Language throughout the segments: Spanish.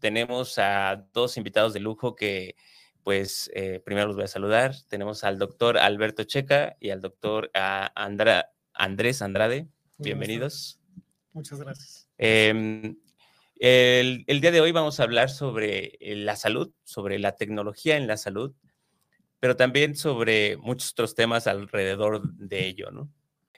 tenemos a dos invitados de lujo que, pues, eh, primero los voy a saludar. Tenemos al doctor Alberto Checa y al doctor ah, Andra- Andrés Andrade. Bienvenidos. Muchas gracias. Em, el, el día de hoy vamos a hablar sobre eh, la salud, sobre la tecnología en la salud, pero también sobre muchos otros temas alrededor de ello, ¿no?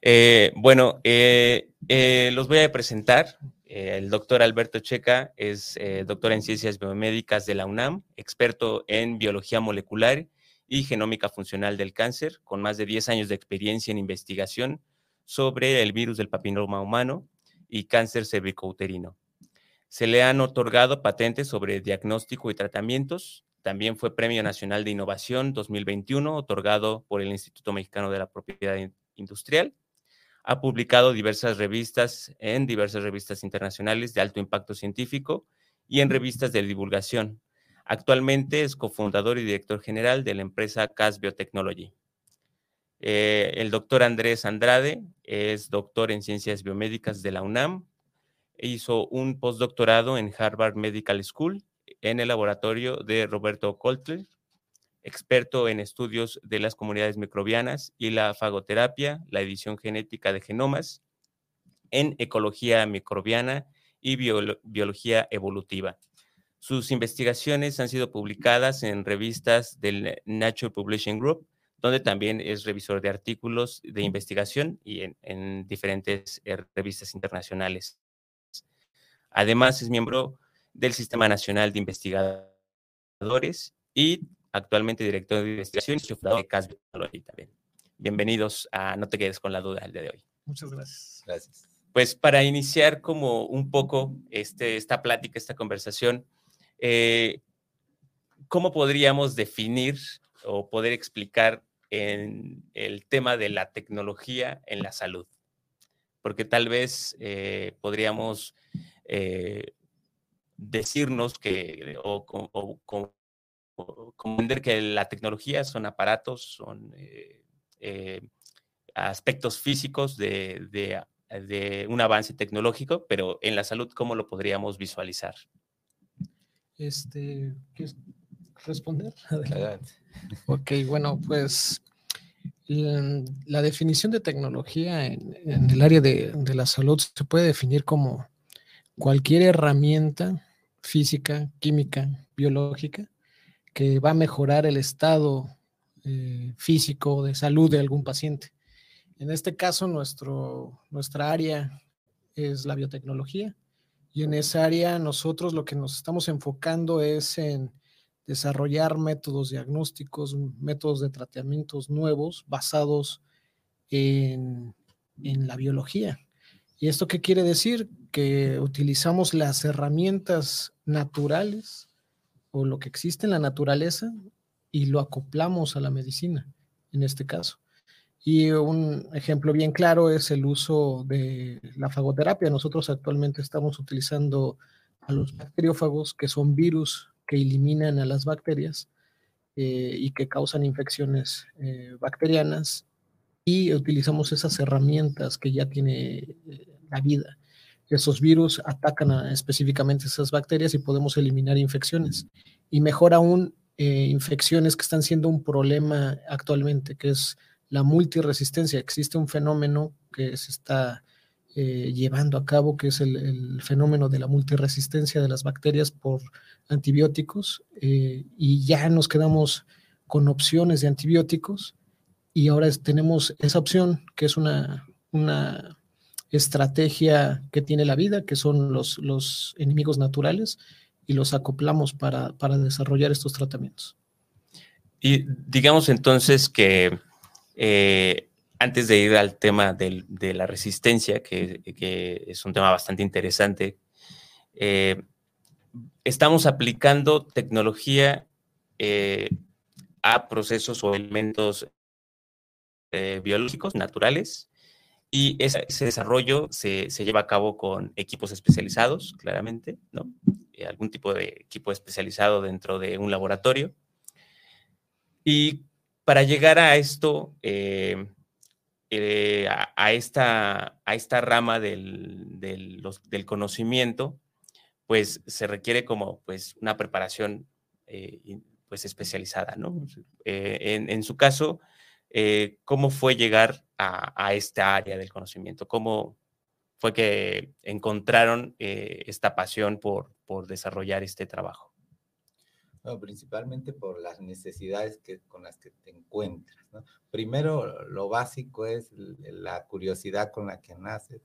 Eh, bueno, los voy a presentar. Eh, el doctor Alberto Checa es eh, doctor en ciencias biomédicas de la UNAM, experto en biología molecular y genómica funcional del cáncer, con más de 10 años de experiencia en investigación sobre el virus del papiloma humano y cáncer cervicouterino. Se le han otorgado patentes sobre diagnóstico y tratamientos. También fue Premio Nacional de Innovación 2021, otorgado por el Instituto Mexicano de la Propiedad In- Industrial. Ha publicado diversas revistas en diversas revistas internacionales de alto impacto científico y en revistas de divulgación. Actualmente es cofundador y director general de la empresa CAS Biotechnology. Eh, el doctor Andrés Andrade es doctor en ciencias biomédicas de la UNAM. Hizo un postdoctorado en Harvard Medical School en el laboratorio de Roberto Coltler, experto en estudios de las comunidades microbianas y la fagoterapia, la edición genética de genomas, en ecología microbiana y biolo- biología evolutiva. Sus investigaciones han sido publicadas en revistas del Nature Publishing Group, donde también es revisor de artículos de investigación y en, en diferentes eh, revistas internacionales. Además, es miembro del Sistema Nacional de Investigadores y actualmente director de investigación y fundador de CAS Biotechnology también. Bienvenidos a No te quedes con la duda el día de hoy. Muchas gracias. Gracias. Pues para iniciar como un poco este, esta plática, esta conversación, eh, ¿cómo podríamos definir o poder explicar en el tema de la tecnología en la salud? Porque tal vez eh, podríamos eh, decirnos que o, o comprender que la tecnología son aparatos, son eh, eh, aspectos físicos de, de de un avance tecnológico, pero en la salud, ¿cómo lo podríamos visualizar? Este, ¿Quieres responder? Adelante. Ok, bueno, pues la, la definición de tecnología en, en el área de, de la salud se puede definir como cualquier herramienta física, química, biológica que va a mejorar el estado eh, físico de salud de algún paciente. En este caso, nuestro, nuestra área es la biotecnología y en esa área nosotros lo que nos estamos enfocando es en desarrollar métodos diagnósticos, métodos de tratamientos nuevos basados en, en la biología. ¿Y esto qué quiere decir? Que utilizamos las herramientas naturales o lo que existe en la naturaleza y lo acoplamos a la medicina, en este caso. Y un ejemplo bien claro es el uso de la fagoterapia. Nosotros actualmente estamos utilizando a los bacteriófagos, que son virus que eliminan a las bacterias eh, y que causan infecciones eh, bacterianas. Y utilizamos esas herramientas que ya tiene eh, la vida. Esos virus atacan a, específicamente esas bacterias y podemos eliminar infecciones. Y mejor aún, eh, infecciones que están siendo un problema actualmente, que es la multiresistencia. Existe un fenómeno que se está eh, llevando a cabo, que es el, fenómeno de la multiresistencia de las bacterias por antibióticos, eh, y ya nos quedamos con opciones de antibióticos, y ahora tenemos esa opción, que es una, una, estrategia que tiene la vida, que son los, los enemigos naturales, y los acoplamos para, para desarrollar estos tratamientos. Y digamos entonces que eh, antes de ir al tema del, de la resistencia, que, que, es un tema bastante interesante, eh, estamos aplicando tecnología eh, a procesos o elementos biológicos naturales y ese, desarrollo se, lleva a cabo con equipos especializados, claramente, ¿no? Eh, algún tipo de equipo especializado dentro de un laboratorio. Y para llegar a esto, a, esta, a esta rama del, del, conocimiento, pues se requiere como pues una preparación pues especializada, ¿no? Eh, en, su caso, eh, ¿cómo fue llegar a, esta área del conocimiento? ¿Cómo fue que encontraron eh, esta pasión por, por desarrollar este trabajo? principalmente por las necesidades que, con las que te encuentras. Primero, lo básico es la curiosidad con la que naces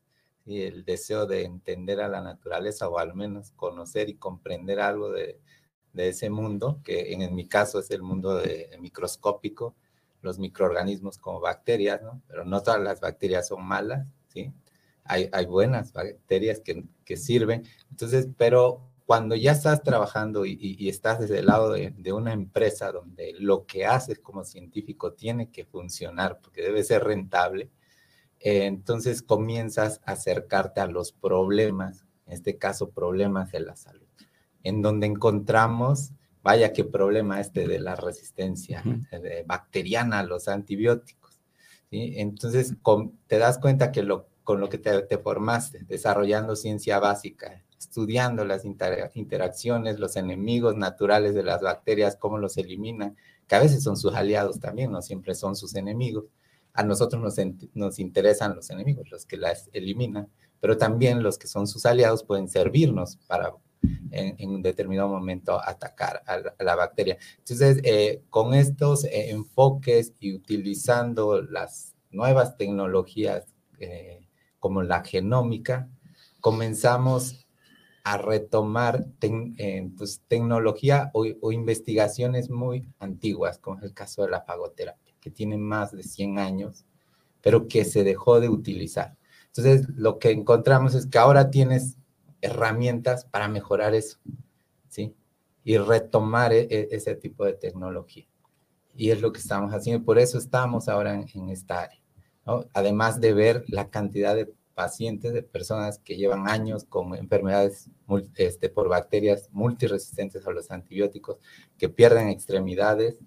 y el deseo de entender a la naturaleza o al menos conocer y comprender algo de, de ese mundo, que en, mi caso es el mundo de, microscópico, los microorganismos como bacterias, ¿no? Pero no todas las bacterias son malas, ¿sí? Hay, hay buenas bacterias que, que, sirven. Entonces, pero cuando ya estás trabajando y, y, estás desde el lado de, una empresa donde lo que haces como científico tiene que funcionar porque debe ser rentable, eh, entonces comienzas a acercarte a los problemas, en este caso problemas de la salud en donde encontramos, vaya qué problema este de la resistencia bacteriana a los antibióticos. ¿sí? Entonces, te das cuenta que lo, con lo que te, formaste, desarrollando ciencia básica, estudiando las interacciones, los enemigos naturales de las bacterias, cómo los eliminan, que a veces son sus aliados también, no siempre son sus enemigos. A nosotros nos, nos interesan los enemigos, los que las eliminan, pero también los que son sus aliados pueden servirnos para en, un determinado momento atacar a la, bacteria. Entonces, eh, con estos eh, enfoques y utilizando las nuevas tecnologías eh, como la genómica, comenzamos a retomar pues, tecnología o, o, investigaciones muy antiguas, como es el caso de la fagoterapia, que tiene más de 100 años, pero que se dejó de utilizar. Entonces, lo que encontramos es que ahora tienes herramientas para mejorar eso, ¿sí? Y retomar e, e, ese tipo de tecnología. Y es lo que estamos haciendo, por eso estamos ahora en, esta área. Además de ver la cantidad de pacientes, de personas que llevan años con enfermedades este, por bacterias multiresistentes a los antibióticos, que pierden extremidades,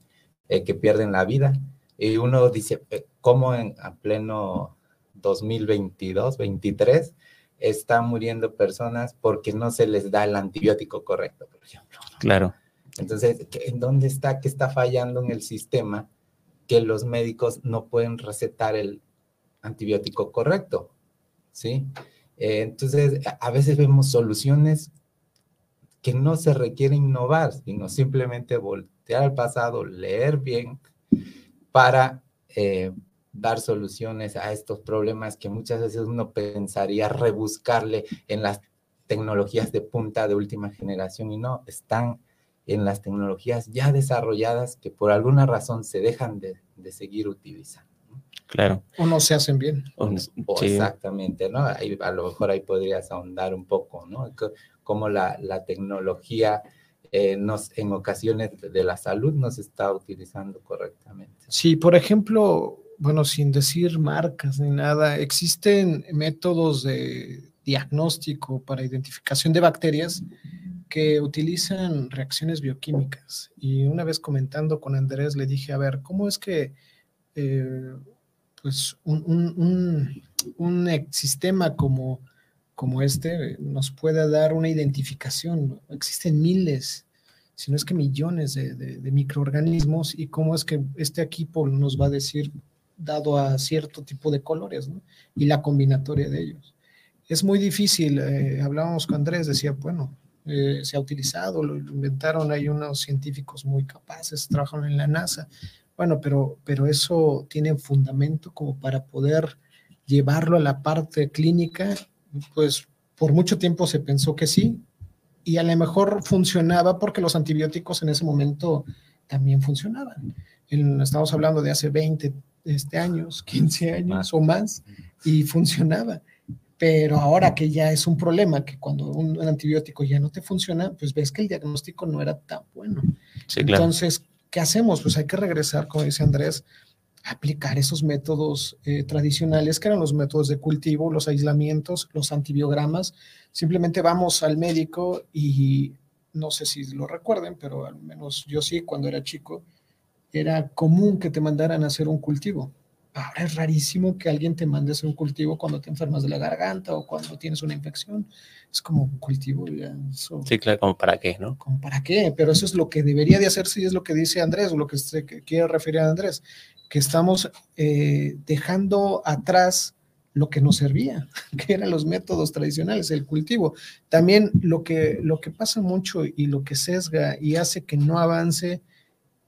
eh, que pierden la vida. Y uno dice, eh, ¿cómo en pleno 2022, 23, están muriendo personas porque no se les da el antibiótico correcto, por ejemplo. Claro. Entonces, ¿en dónde está? ¿Qué está fallando en el sistema? Que los médicos no pueden recetar el antibiótico correcto, ¿sí? Eh, entonces, a veces vemos soluciones que no se requiere innovar, sino simplemente voltear al pasado, leer bien para eh, dar soluciones a estos problemas que muchas veces uno pensaría rebuscarle en las tecnologías de punta de última generación y no, están en las tecnologías ya desarrolladas que por alguna razón se dejan de, seguir utilizando. Claro. O no se hacen bien. Exactamente, ¿no? a lo mejor ahí podrías ahondar un poco, ¿no? Cómo la, la tecnología eh, nos, en ocasiones de la salud no se está utilizando correctamente. Sí, por ejemplo, bueno, sin decir marcas ni nada, existen métodos de diagnóstico para identificación de bacterias que utilizan reacciones bioquímicas. Y una vez comentando con Andrés, le dije, a ver, ¿cómo es que eh, pues un, sistema como, como este nos puede dar una identificación? Existen miles si no es que millones de, de, microorganismos y cómo es que este equipo nos va a decir dado a cierto tipo de colores ¿no? y la combinatoria de ellos. Es muy difícil, eh, hablábamos con Andrés, decía, bueno, eh, se ha utilizado, lo inventaron, hay unos científicos muy capaces, trabajan en la NASA, bueno, pero, pero eso tiene fundamento como para poder llevarlo a la parte clínica, pues por mucho tiempo se pensó que sí, y a lo mejor funcionaba porque los antibióticos en ese momento también funcionaban. estamos hablando de hace 20, este, años, 15 años o más, y funcionaba. Pero ahora que ya es un problema, que cuando un, un antibiótico ya no te funciona, pues ves que el diagnóstico no era tan bueno. Sí, claro. Entonces, ¿qué hacemos? Pues hay que regresar, como dice Andrés, a aplicar esos métodos eh, tradicionales, que eran los métodos de cultivo, los aislamientos, los antibiogramas. Simplemente vamos al médico y no sé si lo recuerden, pero al menos yo sí, cuando era chico, era común que te mandaran a hacer un cultivo. Ahora es rarísimo que alguien te mande a hacer un cultivo cuando te enfermas de la garganta o cuando tienes una infección. Es como un cultivo. Ya, eso, Sí, claro, como para qué, ¿no? como para qué, pero eso es lo que debería de hacerse y es lo que dice Andrés, o lo que se quiere referir a Andrés, que estamos eh, dejando atrás lo que nos servía, que eran los métodos tradicionales, el cultivo. También lo que, lo que pasa mucho y lo que sesga y hace que no avance,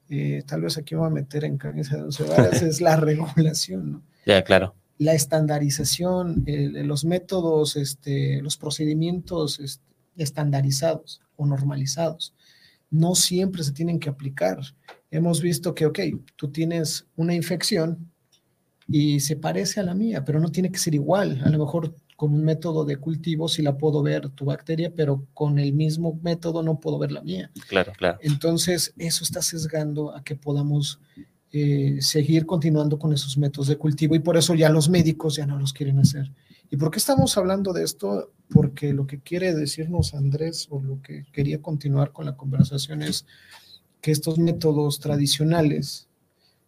eh, tal vez aquí me voy a meter en camisa de once varas, es la regulación, ¿no? Ya, claro. la estandarización, el- los métodos, este, los procedimientos este, estandarizados o normalizados, no siempre se tienen que aplicar. Hemos visto que, ok, tú tienes una infección y se parece a la mía, pero no tiene que ser igual. A lo mejor con un método de cultivo sí la puedo ver tu bacteria, pero con el mismo método no puedo ver la mía. Claro, claro. Entonces, eso está sesgando a que podamos eh, seguir continuando con esos métodos de cultivo y por eso ya los médicos ya no los quieren hacer. ¿Y por qué estamos hablando de esto? Porque lo que quiere decirnos Andrés o lo que quería continuar con la conversación es que estos métodos tradicionales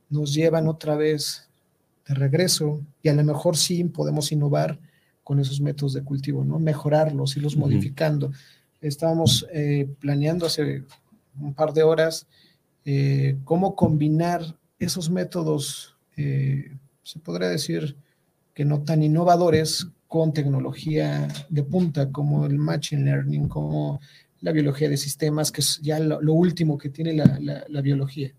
nos llevan otra vez de regreso y a lo mejor sí podemos innovar con esos métodos de cultivo, ¿no? Mejorarlos, irlos Ujú. modificando. Estábamos eh, planeando hace un par de horas eh, cómo combinar esos métodos, eh, se podría decir que no tan innovadores, con tecnología de punta como el Machine Learning, como la biología de sistemas, que es ya lo, lo último que tiene la, la- la biología,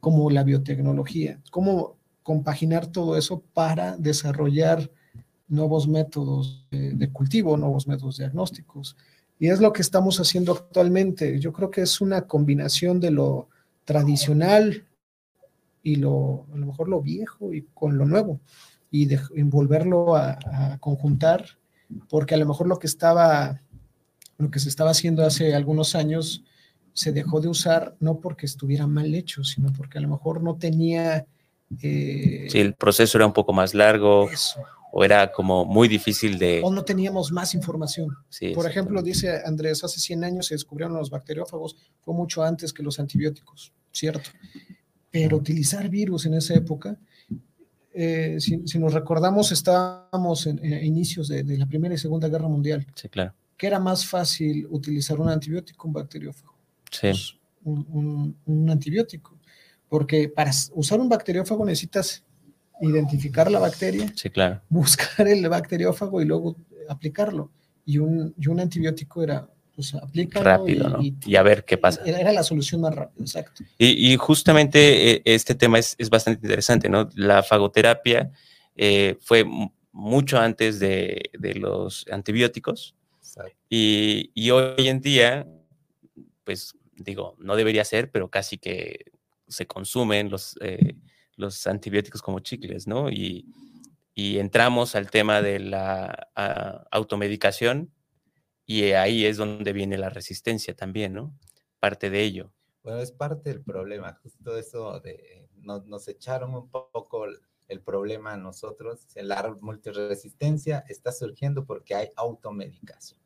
como la biotecnología. Cómo compaginar todo eso para desarrollar nuevos métodos de, de cultivo, nuevos métodos diagnósticos. Y es lo que estamos haciendo actualmente. Yo creo que es una combinación de lo tradicional y lo, a lo mejor lo viejo y con lo nuevo y de, envolverlo a, a conjuntar, porque a lo mejor lo que estaba, lo que se estaba haciendo hace algunos años se dejó de usar no porque estuviera mal hecho, sino porque a lo mejor no tenía eh, Sí, el proceso era un poco más largo eso, o era como muy difícil de... o no teníamos más información. sí, Por ejemplo, dice Andrés, hace 100 años se descubrieron los bacteriófagos, fue mucho antes que los antibióticos, cierto. Pero utilizar virus en esa época, eh, si, si nos recordamos, estábamos en, en inicios de, de la Primera y Segunda Guerra Mundial, Sí, claro. que era más fácil utilizar un antibiótico un bacteriófago. Sí, Pues, un, un- un antibiótico, porque para usar un bacteriófago necesitas identificar la bacteria, sí, claro. buscar el bacteriófago y luego aplicarlo. Y un, y un antibiótico era, pues, aplícalo Rápido, ¿no? Y a ver qué pasa. Era, era la solución más rápida, exacto. Y, y justamente eh, este tema es, es bastante interesante, ¿no? La fagoterapia eh, fue mu- mucho antes de, de los antibióticos y, y hoy en día, pues digo, no debería ser, pero casi que se consumen los, eh, los antibióticos como chicles, ¿no? Y, y entramos al tema de la ah, automedicación y ahí es donde viene la resistencia también, ¿no? Parte de ello. Bueno, es parte del problema, justo eso de nos, nos echaron un poco el problema a nosotros. La multiresistencia está surgiendo porque hay automedicación.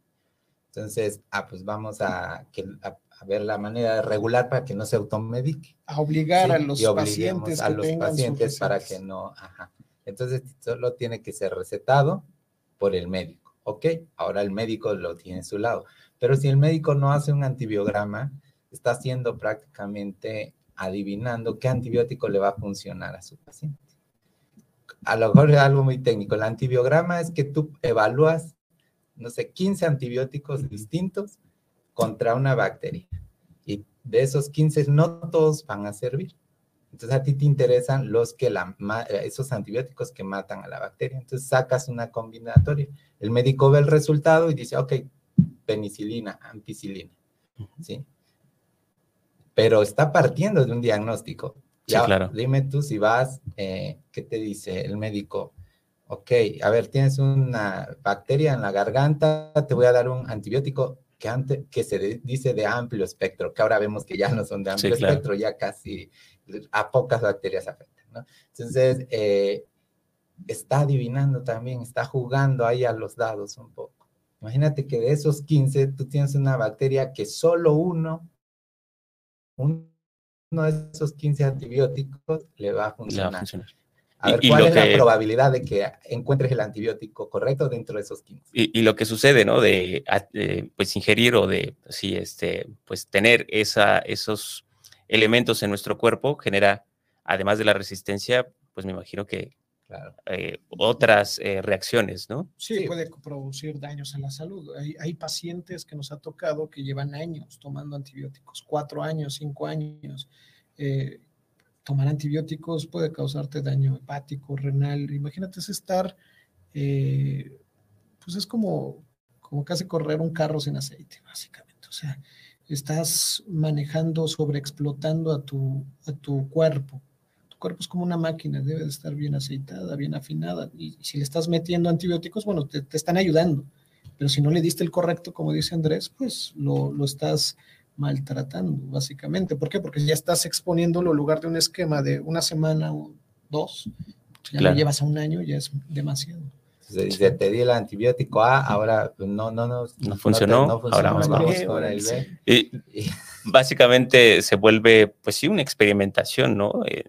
Entonces, ah, pues vamos a, que, a, a ver la manera de regular para que no se automedique. A obligar Sí, a los pacientes a que los tengan pacientes para que no, ajá. Entonces, solo tiene que ser recetado por el médico, ¿ok? Ahora el médico lo tiene a su lado. Pero si el médico no hace un antibiograma, está haciendo prácticamente adivinando qué antibiótico le va a funcionar a su paciente. A lo mejor es algo muy técnico. El antibiograma es que tú evalúas, no sé, 15 antibióticos distintos contra una bacteria. Y de esos 15, no todos van a servir. Entonces a ti te interesan los que la, esos antibióticos que matan a la bacteria. Entonces sacas una combinatoria. El médico ve el resultado y dice, ok, penicilina, ampicilina. ¿Sí? Pero está partiendo de un diagnóstico. Sí, Ya, claro. Dime tú si vas, eh, ¿qué te dice el médico? ok, a ver, tienes una bacteria en la garganta, te voy a dar un antibiótico que, antes, que se dice de amplio espectro, que ahora vemos que ya no son de amplio espectro, ya casi a pocas bacterias afectan, ¿no? Entonces, eh, está adivinando también, está jugando ahí a los dados un poco. Imagínate que de esos 15, tú tienes una bacteria que solo uno, uno de esos 15 antibióticos le va a funcionar. A ver, ¿cuál es la probabilidad de que encuentres el antibiótico correcto dentro de esos 15? Y, lo que sucede, ¿no? De, pues ingerir o de, sí, este, pues tener esa, esos elementos en nuestro cuerpo genera, además de la resistencia, pues me imagino que eh, otras eh, reacciones, ¿no? Sí, puede producir daños en la salud. Hay, hay, pacientes que nos ha tocado que llevan años tomando antibióticos, cuatro años, cinco años. Eh, tomar antibióticos puede causarte daño hepático, renal. Imagínate es estar, pues es como, como casi correr un carro sin aceite, básicamente. O sea, estás manejando, sobreexplotando a tu, a tu cuerpo cuerpo es como una máquina, debe de estar bien aceitada, bien afinada. Y si le estás metiendo antibióticos, bueno, te, están ayudando. Pero si no le diste el correcto, como dice Andrés, pues lo, lo estás maltratando, básicamente. ¿Por qué? Porque ya estás exponiéndolo en lugar de un esquema de una semana o dos. Ya lo llevas a un año, ya es demasiado. Se, te di el antibiótico A, ahora no, no, no, no funcionó, ahora vamos, con el B. Y, básicamente se vuelve, pues sí, una experimentación, ¿no? Eh,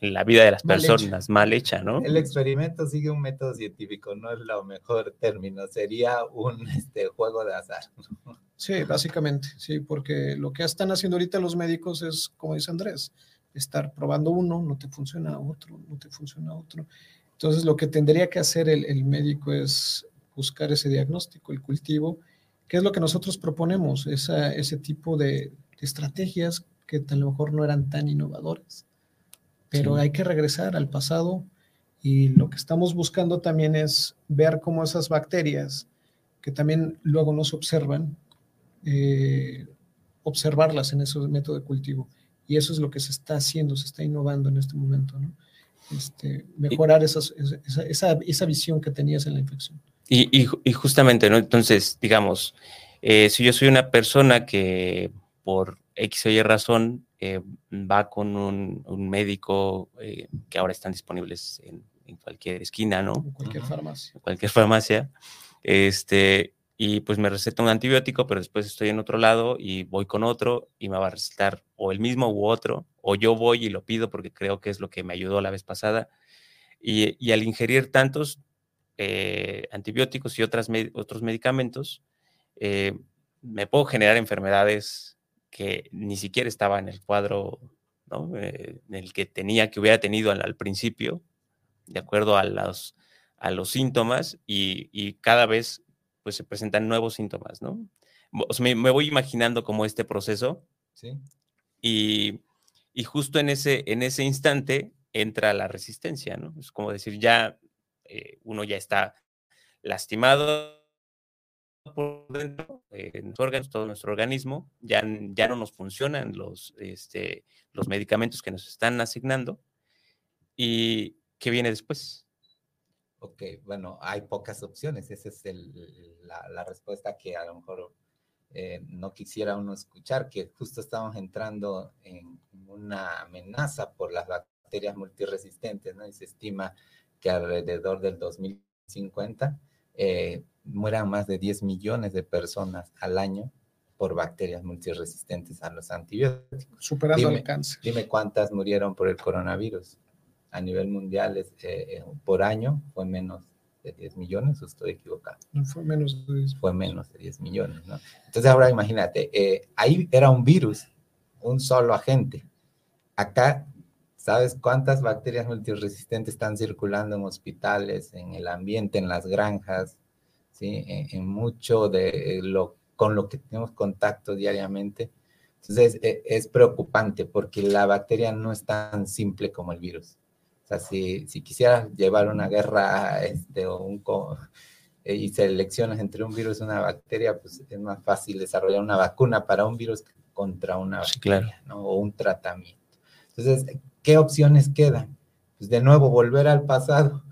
en la vida de las personas, mal hecha, ¿no? El experimento sigue un método científico, no es lo mejor término, sería un este, juego de azar. Sí, básicamente, sí, porque lo que están haciendo ahorita los médicos es, como dice Andrés, estar probando uno, no te funciona otro, no te funciona otro. Entonces, lo que tendría que hacer el, médico es buscar ese diagnóstico, el cultivo, que es lo que nosotros proponemos, esa, ese tipo de, de estrategias que a lo mejor no eran tan innovadoras pero hay que regresar al pasado y lo que estamos buscando también es ver cómo esas bacterias, que también luego no se observan, eh, observarlas en ese método de cultivo. Y eso es lo que se está haciendo, se está innovando en este momento, ¿no? Este, mejorar esa, esa, visión que tenías en la infección. Y, y, justamente, ¿no? Entonces, digamos, eh, si yo soy una persona que por X o Y razón eh, va con un, médico eh, que ahora están disponibles en, cualquier esquina, ¿no? En cualquier farmacia. En cualquier farmacia. Este, y pues me receta un antibiótico, pero después estoy en otro lado y voy con otro y me va a recetar o el mismo u otro, o yo voy y lo pido porque creo que es lo que me ayudó la vez pasada. Y, al ingerir tantos eh, antibióticos y otras, otros medicamentos, me puedo generar enfermedades que ni siquiera estaba en el cuadro eh, en el que tenía, que hubiera tenido al, principio, de acuerdo a los, a los síntomas, y, cada vez pues se presentan nuevos síntomas, ¿no? me, voy imaginando como este proceso. Sí. Y, justo en ese, en ese instante entra la resistencia, ¿no? Es como decir, ya eh, uno ya está lastimado, por dentro, en todo nuestro organismo, ya, ya no nos funcionan los, este, los medicamentos que nos están asignando. ¿Y qué viene después? Ok, bueno, hay pocas opciones. Esa es la, respuesta que a lo mejor eh, no quisiera uno escuchar, que justo estamos entrando en una amenaza por las bacterias multiresistentes, ¿no? Y se estima que alrededor del 2050 eh, mueran más de 10 millones de personas al año por bacterias multiresistentes a los antibióticos. Superando el cáncer. Dime cuántas murieron por el coronavirus. A nivel mundial, eh, eh, por año, fue menos de 10 millones, o estoy equivocado. No, fue menos de 10. Fue menos de 10 millones, ¿no? Entonces ahora imagínate, eh, ahí era un virus, un solo agente. Acá, ¿sabes cuántas bacterias multiresistentes están circulando en hospitales, en el ambiente, en las granjas, ¿sí? En, mucho de lo, con lo que tenemos contacto diariamente. Entonces, e, es, preocupante porque la bacteria no es tan simple como el virus. O sea, si, si quisieras llevar una guerra este, o un, eh, y seleccionas entre un virus y una bacteria, pues es más fácil desarrollar una vacuna para un virus contra una bacteria, ¿no? O un tratamiento. Entonces, ¿qué opciones quedan? Pues de nuevo, volver al pasado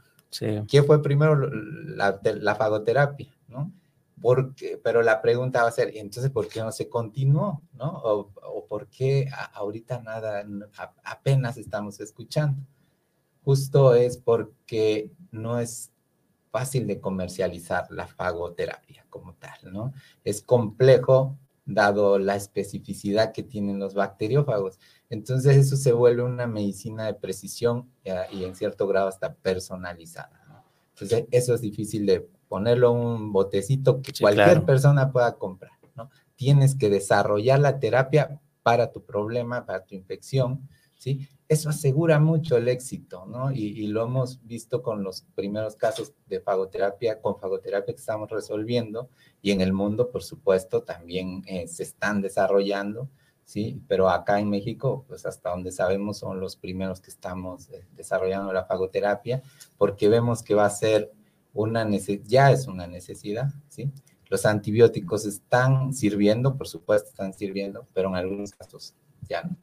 ¿Qué fue primero la, la fagoterapia? ¿no? Porque, pero la pregunta va a ser, entonces, ¿por qué no se continuó? ¿no? O, o por qué ahorita nada, apenas estamos escuchando. Justo es porque no es fácil de comercializar la fagoterapia como tal, ¿no? Es complejo dado la especificidad que tienen los bacteriófagos. Entonces eso se vuelve una medicina de precisión y en cierto grado hasta personalizada. ¿no? Entonces eso es difícil de ponerlo en un botecito que cualquier persona pueda comprar. ¿no? Tienes que desarrollar la terapia para tu problema, para tu infección, ¿sí? Eso asegura mucho el éxito, ¿no? Y, lo hemos visto con los primeros casos de fagoterapia, con fagoterapia que estamos resolviendo, y en el mundo, por supuesto, también eh, se están desarrollando, ¿sí? Pero acá en México, pues hasta donde sabemos, son los primeros que estamos eh, desarrollando la fagoterapia, porque vemos que va a ser una necesidad, ya es una necesidad, ¿sí? Los antibióticos están sirviendo, por supuesto están sirviendo, pero en algunos casos ya no.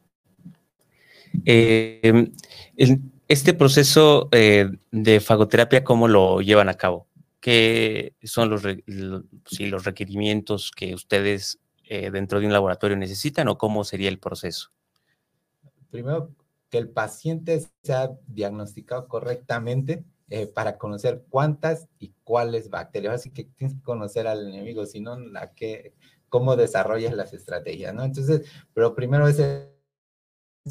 Eh, este proceso eh, de fagoterapia, ¿cómo lo llevan a cabo? ¿Qué son los, los requerimientos que ustedes eh, dentro de un laboratorio necesitan o cómo sería el proceso? Primero, que el paciente sea diagnosticado correctamente para conocer cuántas y cuáles bacterias. Así que tienes que conocer al enemigo, si no, cómo desarrollas las estrategias, ¿no? Entonces, pero primero es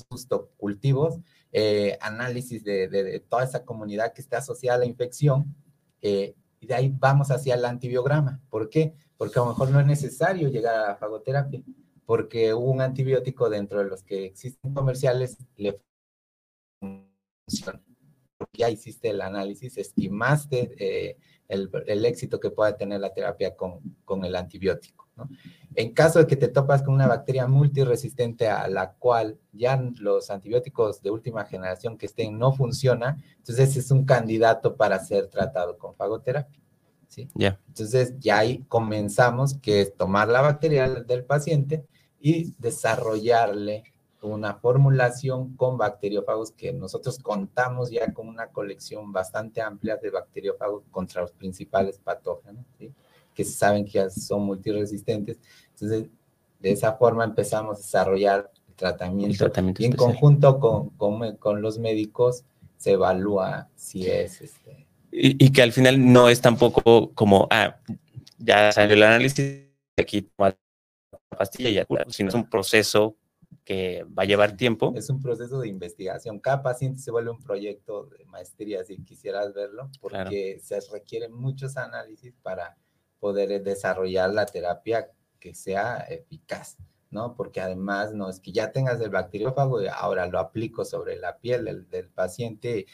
justo cultivos, eh, análisis de, toda esa comunidad que está asociada a la infección, eh, y de ahí vamos hacia el antibiograma. ¿Por qué? Porque a lo mejor no es necesario llegar a la fagoterapia, porque un antibiótico dentro de los que existen comerciales, le funciona. Ya hiciste el análisis, estimaste eh, el, el, éxito que pueda tener la terapia con, con el antibiótico. ¿No? En caso de que te topas con una bacteria multiresistente a la cual ya los antibióticos de última generación que estén no funcionan, entonces es un candidato para ser tratado con fagoterapia. ¿sí? Entonces ya ahí comenzamos, que es tomar la bacteria del paciente y desarrollarle una formulación con bacteriófagos que nosotros contamos ya con una colección bastante amplia de bacteriófagos contra los principales patógenos. ¿sí? Que saben que son multiresistentes. Entonces, de esa forma empezamos a desarrollar el tratamiento. y en conjunto con, con, con, los médicos se evalúa si es... Este... Y, que al final no es tampoco como, ah, ya salió el análisis, aquí toma la pastilla y ya sino es un proceso que va a llevar tiempo. Es un proceso de investigación. Cada paciente se vuelve un proyecto de maestría, si quisieras verlo, porque se requieren muchos análisis para poder desarrollar la terapia que sea eficaz, ¿no? Porque además no es que ya tengas el bacteriófago y ahora lo aplico sobre la piel del, paciente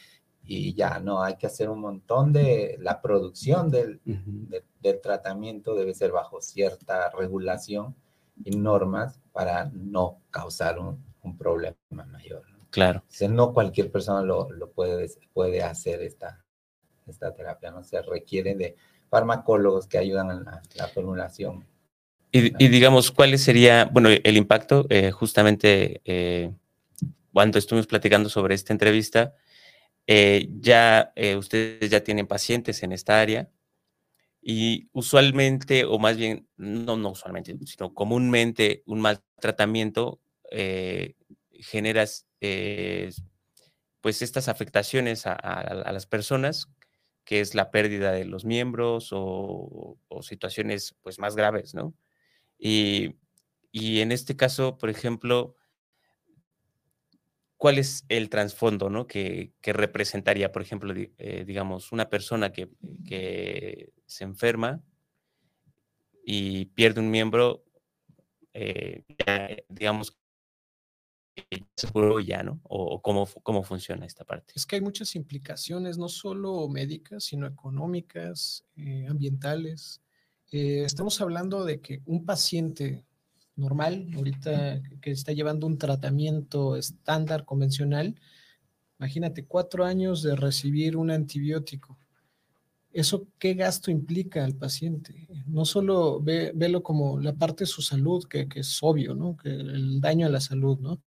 y ya no, hay que hacer un montón de la producción del, del tratamiento debe ser bajo cierta regulación y normas para no causar un, un problema mayor. ¿no? Claro. O no cualquier persona lo, lo, puede, puede hacer esta, esta terapia, ¿no? Se requiere de farmacólogos que ayudan en la, formulación. Y, digamos, ¿cuál sería, bueno, el impacto? Eh, justamente eh, cuando estuvimos platicando sobre esta entrevista, eh, ya ustedes ya tienen pacientes en esta área y usualmente, o más bien, no, no usualmente, sino comúnmente un mal tratamiento genera pues estas afectaciones a las personas que es la pérdida de los miembros o, situaciones pues más graves, ¿no? Y, en este caso, por ejemplo, ¿cuál es el trasfondo, ¿no? Que, representaría, por ejemplo, eh, digamos, una persona que, que, se enferma y pierde un miembro, eh, digamos, seguro ya, ¿no? O cómo, cómo funciona esta parte. Es que hay muchas implicaciones, no solo médicas, sino económicas, eh, ambientales. Eh, estamos hablando de que un paciente normal, ahorita que está llevando un tratamiento estándar, convencional, imagínate cuatro años de recibir un antibiótico. ¿Eso qué gasto implica al paciente? No solo ve, velo como la parte de su salud, que, que, es obvio, ¿no? Que el daño a la salud, ¿no?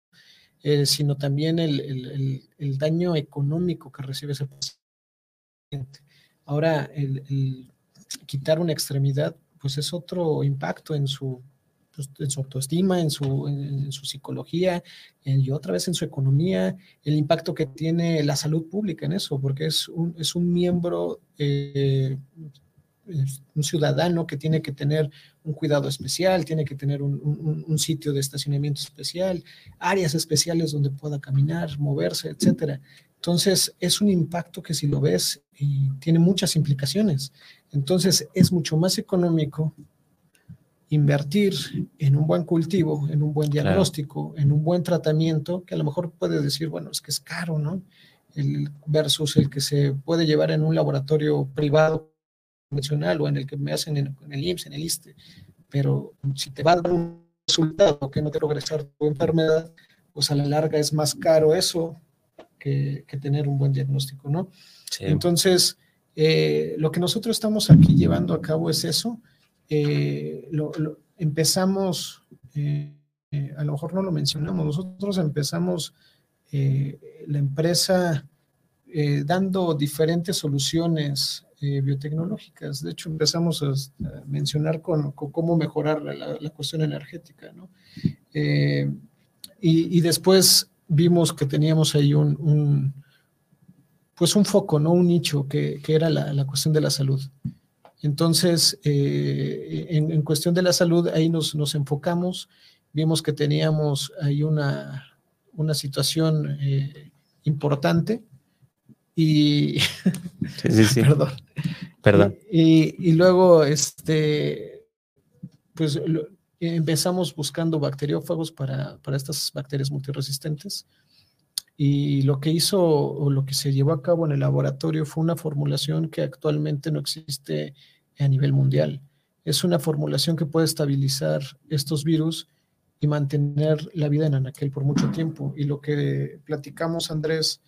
Eh, sino también el, daño económico que recibe ese paciente. Ahora, el, quitar una extremidad, pues es otro impacto en su, pues, en su autoestima, en su, en, su psicología y otra vez en su economía, el impacto que tiene la salud pública en eso, porque es un, es un miembro eh, un ciudadano que tiene que tener un cuidado especial, tiene que tener un, sitio de estacionamiento especial, áreas especiales donde pueda caminar, moverse, etcétera. Entonces, es un impacto que si lo ves y tiene muchas implicaciones. Entonces, es mucho más económico invertir en un buen cultivo, en un buen diagnóstico, en un buen tratamiento, que a lo mejor puede decir, bueno, es que es caro, ¿no? El versus el que se puede llevar en un laboratorio privado convencional o en el que me hacen en, el IMSS, en el ISTE, pero si te va a dar un resultado que no te regresar tu enfermedad, pues a la larga es más caro eso que, tener un buen diagnóstico, ¿no? Entonces, eh, lo que nosotros estamos aquí llevando a cabo es eso. Eh, empezamos, eh, a lo mejor no lo mencionamos, nosotros empezamos la empresa dando diferentes soluciones eh, biotecnológicas. De hecho, empezamos a, mencionar con, cómo mejorar la, cuestión energética, ¿no? Eh, y, después vimos que teníamos ahí un, pues un foco, ¿no? Un nicho que, era la, cuestión de la salud. Entonces, eh, en, cuestión de la salud, ahí nos, nos, enfocamos, vimos que teníamos ahí una, una situación importante y sí, sí, perdón. Perdón. Y, luego, este, pues empezamos buscando bacteriófagos para, para estas bacterias multiresistentes. Y lo que hizo o lo que se llevó a cabo en el laboratorio fue una formulación que actualmente no existe a nivel mundial. Es una formulación que puede estabilizar estos virus y mantener la vida en anaquel por mucho tiempo. Y lo que platicamos, Andrés,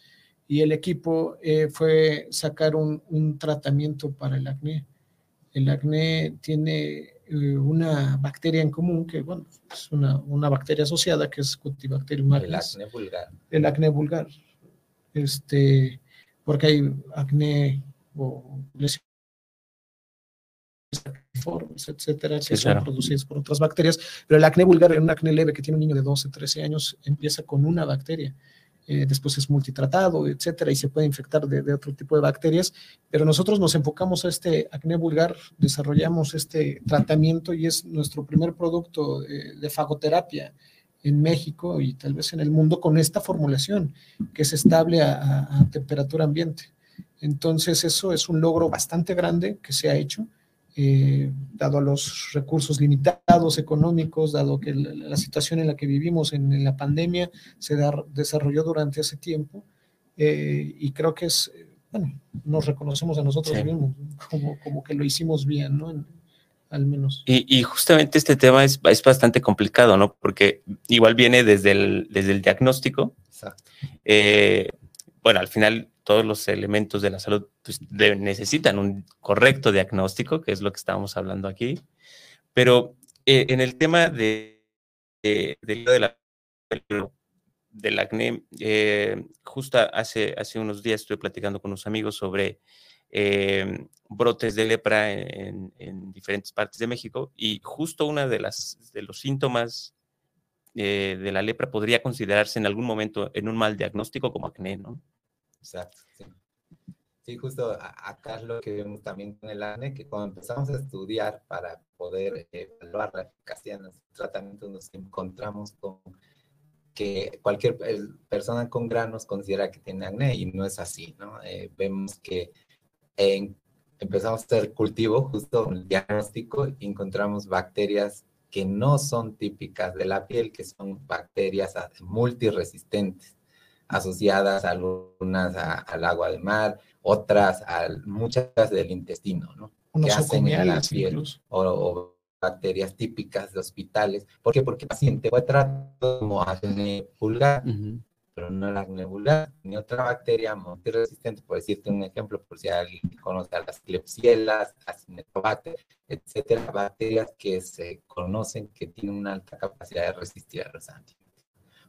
y el equipo eh, fue sacar un, tratamiento para el acné. El acné tiene eh, una bacteria en común, que bueno, es una, una bacteria asociada, que es Cutibacterium El acné vulgar. El acné vulgar. Este, porque hay acné o lesiones etcétera, que son producidas por otras bacterias, pero el acné vulgar un acné leve que tiene un niño de 12, 13 años, empieza con una bacteria. Eh, después es multitratado, etcétera, y se puede infectar de, otro tipo de bacterias, pero nosotros nos enfocamos a este acné vulgar, desarrollamos este tratamiento y es nuestro primer producto de, fagoterapia en México y tal vez en el mundo con esta formulación que es estable a temperatura ambiente. Entonces eso es un logro bastante grande que se ha hecho eh, dado los recursos limitados económicos, dado que la, situación en la que vivimos en, la pandemia se desarrolló durante ese tiempo. Eh, y creo que es, bueno, nos reconocemos a nosotros mismos como, como, que lo hicimos bien, ¿no? al menos. Y, justamente este tema es, es, bastante complicado, ¿no? Porque igual viene desde el, desde el diagnóstico. Eh, bueno, al final todos los elementos de la salud pues, necesitan un correcto diagnóstico, que es lo que estábamos hablando aquí. Pero eh, en el tema de, de, la, del acné, eh, justo hace, hace unos días estuve platicando con unos amigos sobre eh, brotes de lepra en, en, diferentes partes de México y justo uno de, las, de los síntomas de la lepra podría considerarse en algún momento en un mal diagnóstico como acné, ¿no? Exacto, sí. Sí, justo acá es lo que vemos también con el acné, que cuando empezamos a estudiar para poder evaluar la eficacia de nuestro tratamiento, nos encontramos con que cualquier persona con granos considera que tiene acné y no es así, ¿no? Eh, vemos que empezamos a hacer cultivo justo en el diagnóstico y encontramos bacterias que no son típicas de la piel, que son bacterias multiresistentes asociadas algunas al agua de mar, otras a muchas del intestino, ¿no? que hacen en la piel o, bacterias típicas de hospitales. ¿Por qué? Porque el paciente fue tratado como acné vulgar, pero no el acné vulgar, ni otra bacteria multiresistente, por decirte un ejemplo, por si alguien conoce a las clepsielas, acinetobacter, etcétera, bacterias que se conocen que tienen una alta capacidad de resistir a los antibióticos.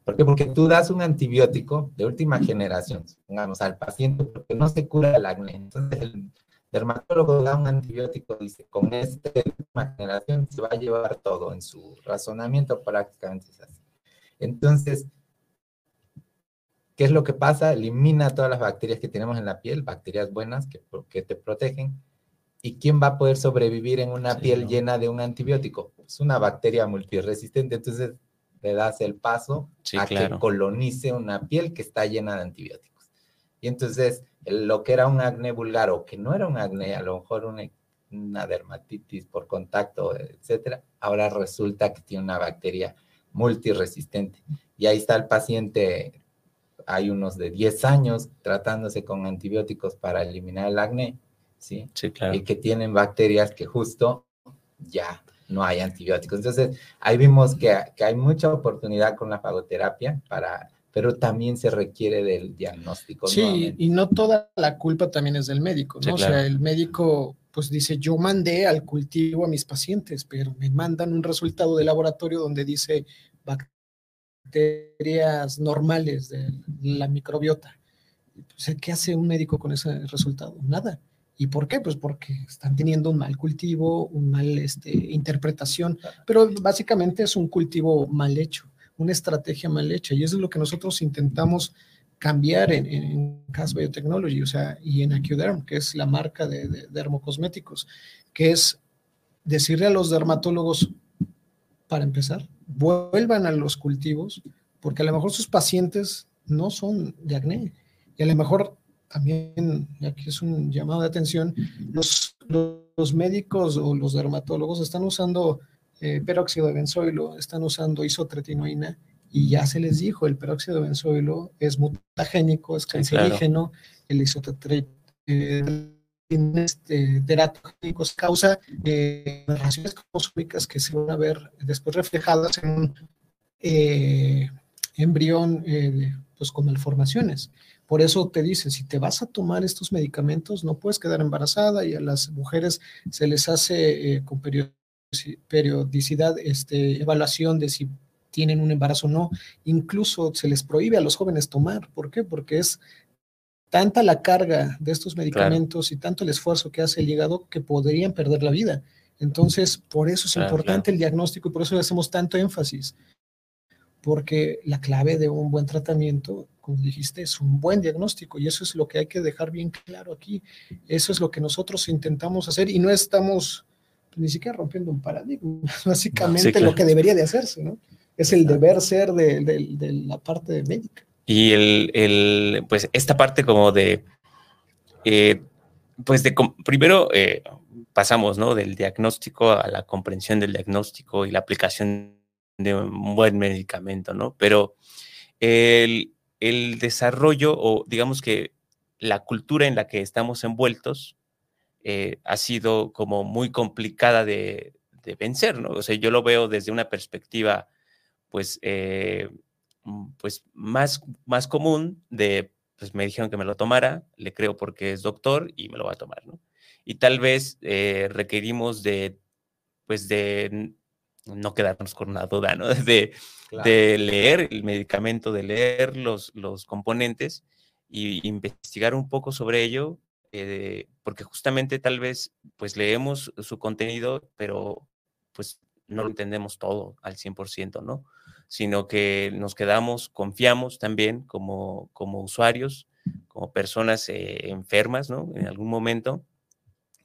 ¿Por qué? Porque tú das un antibiótico de última generación, pongamos, al paciente porque no se cura el acné. Entonces el dermatólogo da un antibiótico, dice, con esta última generación se va a llevar todo en su razonamiento prácticamente es así. Entonces, ¿qué es lo que pasa? Elimina todas las bacterias que tenemos en la piel, bacterias buenas que, que te protegen. ¿Y quién va a poder sobrevivir en una piel llena de un antibiótico? Es una bacteria multiresistente. Entonces, le das el paso a que colonice una piel que está llena de antibióticos. Y entonces, lo que era un acné vulgar o que no era un acné, a lo mejor una, una dermatitis por contacto, etcétera, ahora resulta que tiene una bacteria multiresistente. Y ahí está el paciente, hay unos de 10 años tratándose con antibióticos para eliminar el acné, ¿sí? Sí, claro. Y que tienen bacterias que justo ya no hay antibióticos. Entonces, ahí vimos que, hay mucha oportunidad con la fagoterapia para pero también se requiere del diagnóstico. Sí, y no toda la culpa también es del médico, ¿no? O sea, el médico pues dice, yo mandé al cultivo a mis pacientes, pero me mandan un resultado de laboratorio donde dice bacterias normales de la microbiota. Pues, ¿Qué hace un médico con ese resultado? Nada. ¿Y por qué? Pues porque están teniendo un mal cultivo, un mal este, interpretación, pero básicamente es un cultivo mal hecho, una estrategia mal hecha, y eso es lo que nosotros intentamos cambiar en, en Cas Biotechnology, o sea, y en Acuderm, que es la marca de, de dermocosméticos, que es decirle a los dermatólogos, para empezar, vuelvan a los cultivos, porque a lo mejor sus pacientes no son de acné, y a lo mejor también, aquí es un llamado de atención, los, los, médicos o los dermatólogos están usando eh, peróxido de benzoilo, están usando isotretinoína y ya se les dijo, el peróxido de benzoilo es mutagénico, es cancerígeno, el isotretinoína eh, este, teratogénicos causa eh, cromosómicas que se van a ver después reflejadas en un eh, embrión eh, pues con malformaciones. Por eso te dice, si te vas a tomar estos medicamentos, no puedes quedar embarazada y a las mujeres se les hace eh, con periodicidad este, evaluación de si tienen un embarazo o no. Incluso se les prohíbe a los jóvenes tomar. ¿Por qué? Porque es tanta la carga de estos medicamentos y tanto el esfuerzo que hace el hígado que podrían perder la vida. Entonces, por eso es importante el diagnóstico y por eso le hacemos tanto énfasis porque la clave de un buen tratamiento, como dijiste, es un buen diagnóstico y eso es lo que hay que dejar bien claro aquí. Eso es lo que nosotros intentamos hacer y no estamos ni siquiera rompiendo un paradigma, básicamente lo que debería de hacerse, ¿no? Es el deber ser de, la parte médica. Y el, pues esta parte como de, eh, pues de, primero eh, pasamos, ¿no? Del diagnóstico a la comprensión del diagnóstico y la aplicación de un buen medicamento, ¿no? Pero el, desarrollo o digamos que la cultura en la que estamos envueltos eh, ha sido como muy complicada de, vencer, ¿no? O sea, yo lo veo desde una perspectiva, pues, eh, mm, pues más, más común de, pues me dijeron que me lo tomara, le creo porque es doctor y me lo va a tomar, ¿no? Y tal vez eh, requerimos de, pues, de no quedarnos con una duda, ¿no? De, de leer el medicamento, de leer los, los componentes y investigar un poco sobre ello, eh, porque justamente tal vez pues leemos su contenido, pero pues no lo entendemos todo al 100%, ¿no? Sino que nos quedamos, confiamos también como, como usuarios, como personas eh, enfermas, ¿no? En algún momento,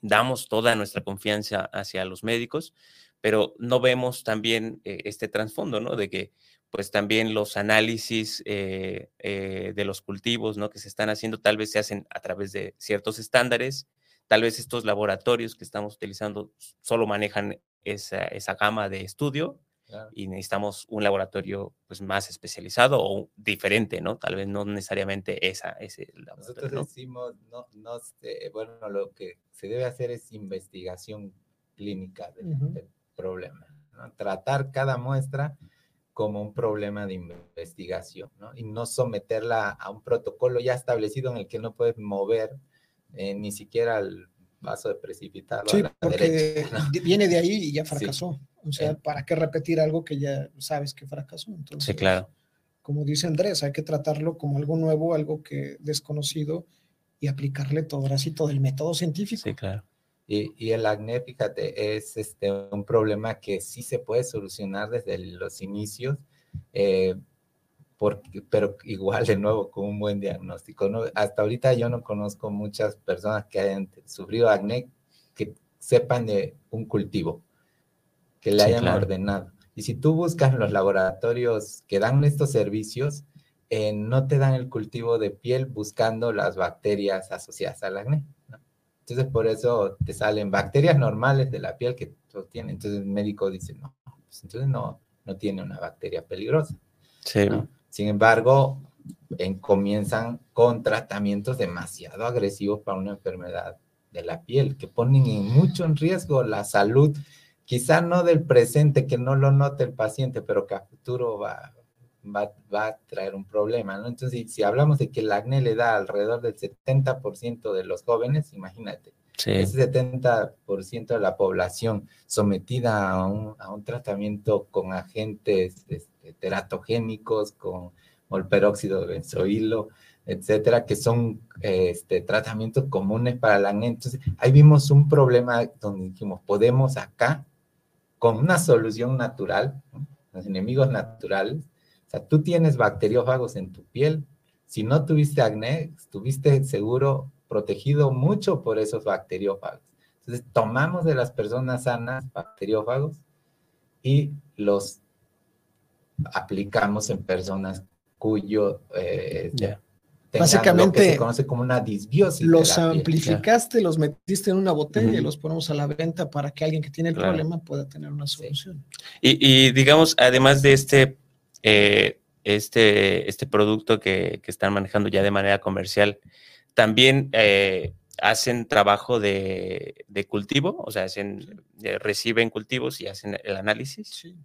damos toda nuestra confianza hacia los médicos, pero no vemos también eh, este trasfondo, ¿no? De que pues también los análisis eh, eh, de los cultivos, ¿no? Que se están haciendo tal vez se hacen a través de ciertos estándares, tal vez estos laboratorios que estamos utilizando solo manejan esa, esa gama de estudio y necesitamos un laboratorio pues más especializado o diferente, ¿no? Tal vez no necesariamente esa, ese laboratorio. Nosotros decimos, no, no, bueno, lo que se debe hacer es investigación clínica del, problema. Tratar cada muestra como un problema de investigación ¿no? y no someterla a un protocolo ya establecido en el que no puedes mover eh, ni siquiera el vaso de precipitado. Sí, porque viene de ahí y ya fracasó. O sea, ¿para qué repetir algo que ya sabes que fracasó? sí, claro. como dice Andrés, hay que tratarlo como algo nuevo, algo que desconocido y aplicarle todo, así todo el método científico. Sí, claro. Y, y, el acné, fíjate, es este, un problema que sí se puede solucionar desde los inicios, eh, porque, pero igual de nuevo con un buen diagnóstico. ¿no? Hasta ahorita yo no conozco muchas personas que hayan sufrido acné que sepan de un cultivo, que le hayan ordenado. Y si tú buscas los laboratorios que dan estos servicios, eh, no te dan el cultivo de piel buscando las bacterias asociadas al acné. Entonces, por eso te salen bacterias normales de la piel que tiene. Entonces, el médico dice, no, pues entonces no, no tiene una bacteria peligrosa. Sí. Sin embargo, en, comienzan con tratamientos demasiado agresivos para una enfermedad de la piel, que ponen mucho en riesgo la salud, quizá no del presente, que no lo note el paciente, pero que a futuro va, va, va, a traer un problema, ¿no? Entonces, si, hablamos de que el acné le da alrededor del 70% de los jóvenes, imagínate, ese 70% de la población sometida a un, a un tratamiento con agentes este, teratogénicos, con molperóxido de benzoilo, etcétera, que son este, tratamientos comunes para el acné. Entonces, ahí vimos un problema donde dijimos, podemos acá, con una solución natural, los enemigos naturales, o sea, tú tienes bacteriófagos en tu piel. Si no tuviste acné, estuviste seguro protegido mucho por esos bacteriófagos. Entonces, tomamos de las personas sanas bacteriófagos y los aplicamos en personas cuyo eh, básicamente se conoce como una disbiosis. Los amplificaste, los metiste en una botella y los ponemos a la venta para que alguien que tiene el problema pueda tener una solución. Y, y, digamos, además de este eh, este, este producto que, están manejando ya de manera comercial, también eh, hacen trabajo de, cultivo, o sea, hacen, eh, reciben cultivos y hacen el análisis. Sí.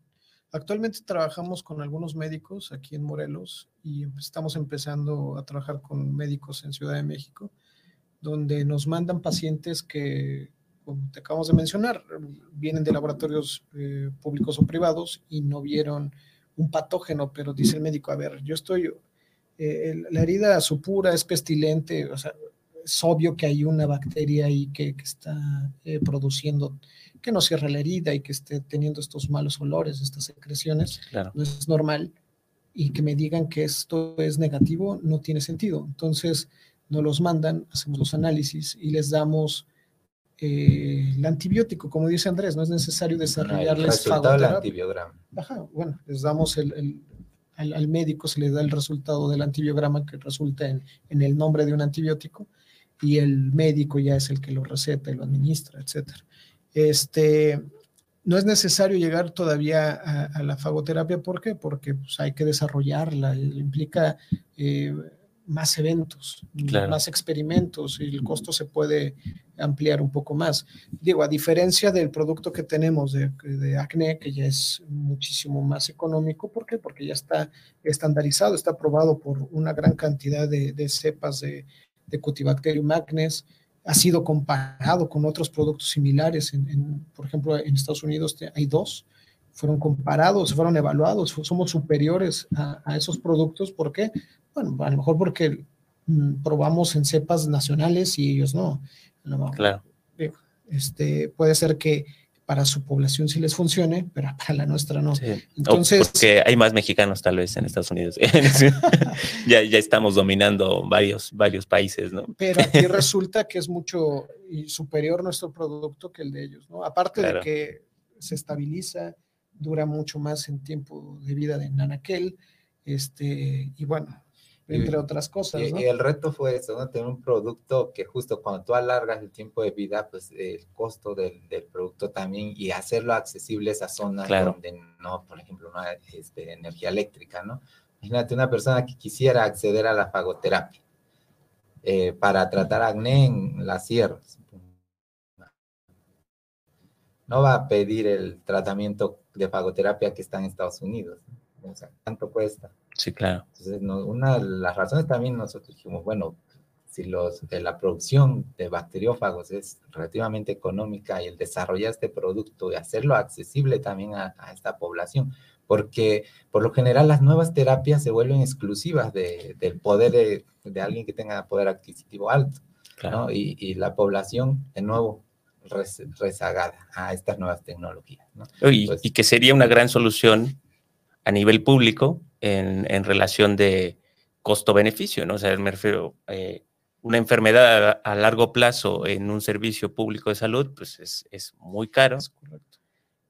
Actualmente trabajamos con algunos médicos aquí en Morelos y estamos empezando a trabajar con médicos en Ciudad de México, donde nos mandan pacientes que, como te acabamos de mencionar, vienen de laboratorios públicos o privados y no vieron un patógeno, pero dice el médico, a ver, yo estoy, eh, la herida supura es pestilente, o sea, es obvio que hay una bacteria ahí que, está eh, produciendo, que no cierra la herida y que esté teniendo estos malos olores, estas secreciones, no es normal. Y que me digan que esto es negativo no tiene sentido. Entonces, nos los mandan, hacemos los análisis y les damos eh, el antibiótico, como dice Andrés, no es necesario desarrollarles fagoterapia. Ajá, bueno, les damos el, al, médico, se le da el resultado del antibiograma que resulta en, en, el nombre de un antibiótico y el médico ya es el que lo receta y lo administra, etcétera. Este, no es necesario llegar todavía a, la fagoterapia, ¿por qué? Porque pues, hay que desarrollarla, implica eh, más eventos, más experimentos y el costo se puede ampliar un poco más. Digo, a diferencia del producto que tenemos de, de, acné, que ya es muchísimo más económico, ¿por qué? Porque ya está estandarizado, está aprobado por una gran cantidad de, de cepas de, de Cutibacterium acnes, ha sido comparado con otros productos similares, en, por ejemplo, en Estados Unidos hay dos, fueron comparados, fueron evaluados, somos superiores a, a esos productos, ¿por qué? Bueno, a lo mejor porque mm, probamos en cepas nacionales y ellos no. claro. Este, puede ser que para su población sí les funcione, pero para la nuestra no. Entonces, porque hay más mexicanos tal vez en Estados Unidos. ya, ya estamos dominando varios, varios países, ¿no? Pero aquí resulta que es mucho superior nuestro producto que el de ellos, ¿no? Aparte de que se estabiliza, dura mucho más en tiempo de vida de Nanaquel, este, y bueno, entre otras cosas. Y, el reto fue eso, ¿no? Tener un producto que justo cuando tú alargas el tiempo de vida, pues el costo del, del producto también y hacerlo accesible a esa zona donde no, por ejemplo, no hay este, energía eléctrica, ¿no? Imagínate una persona que quisiera acceder a la fagoterapia eh, para tratar acné en las sierras. No va a pedir el tratamiento de fagoterapia que está en Estados Unidos. O sea, ¿cuánto cuesta? Sí, claro. Entonces, una de las razones también nosotros dijimos, bueno, si los, la producción de bacteriófagos es relativamente económica y el desarrollar este producto y hacerlo accesible también a, esta población, porque por lo general las nuevas terapias se vuelven exclusivas de, del poder de, de, alguien que tenga poder adquisitivo alto, claro. ¿no? y, y, la población, de nuevo, rezagada a estas nuevas tecnologías. ¿no? Y, y, que sería una gran solución a nivel público en, en relación de costo-beneficio, ¿no? O sea, me refiero, eh, una enfermedad a, a, largo plazo en un servicio público de salud, pues es, es muy caro. Es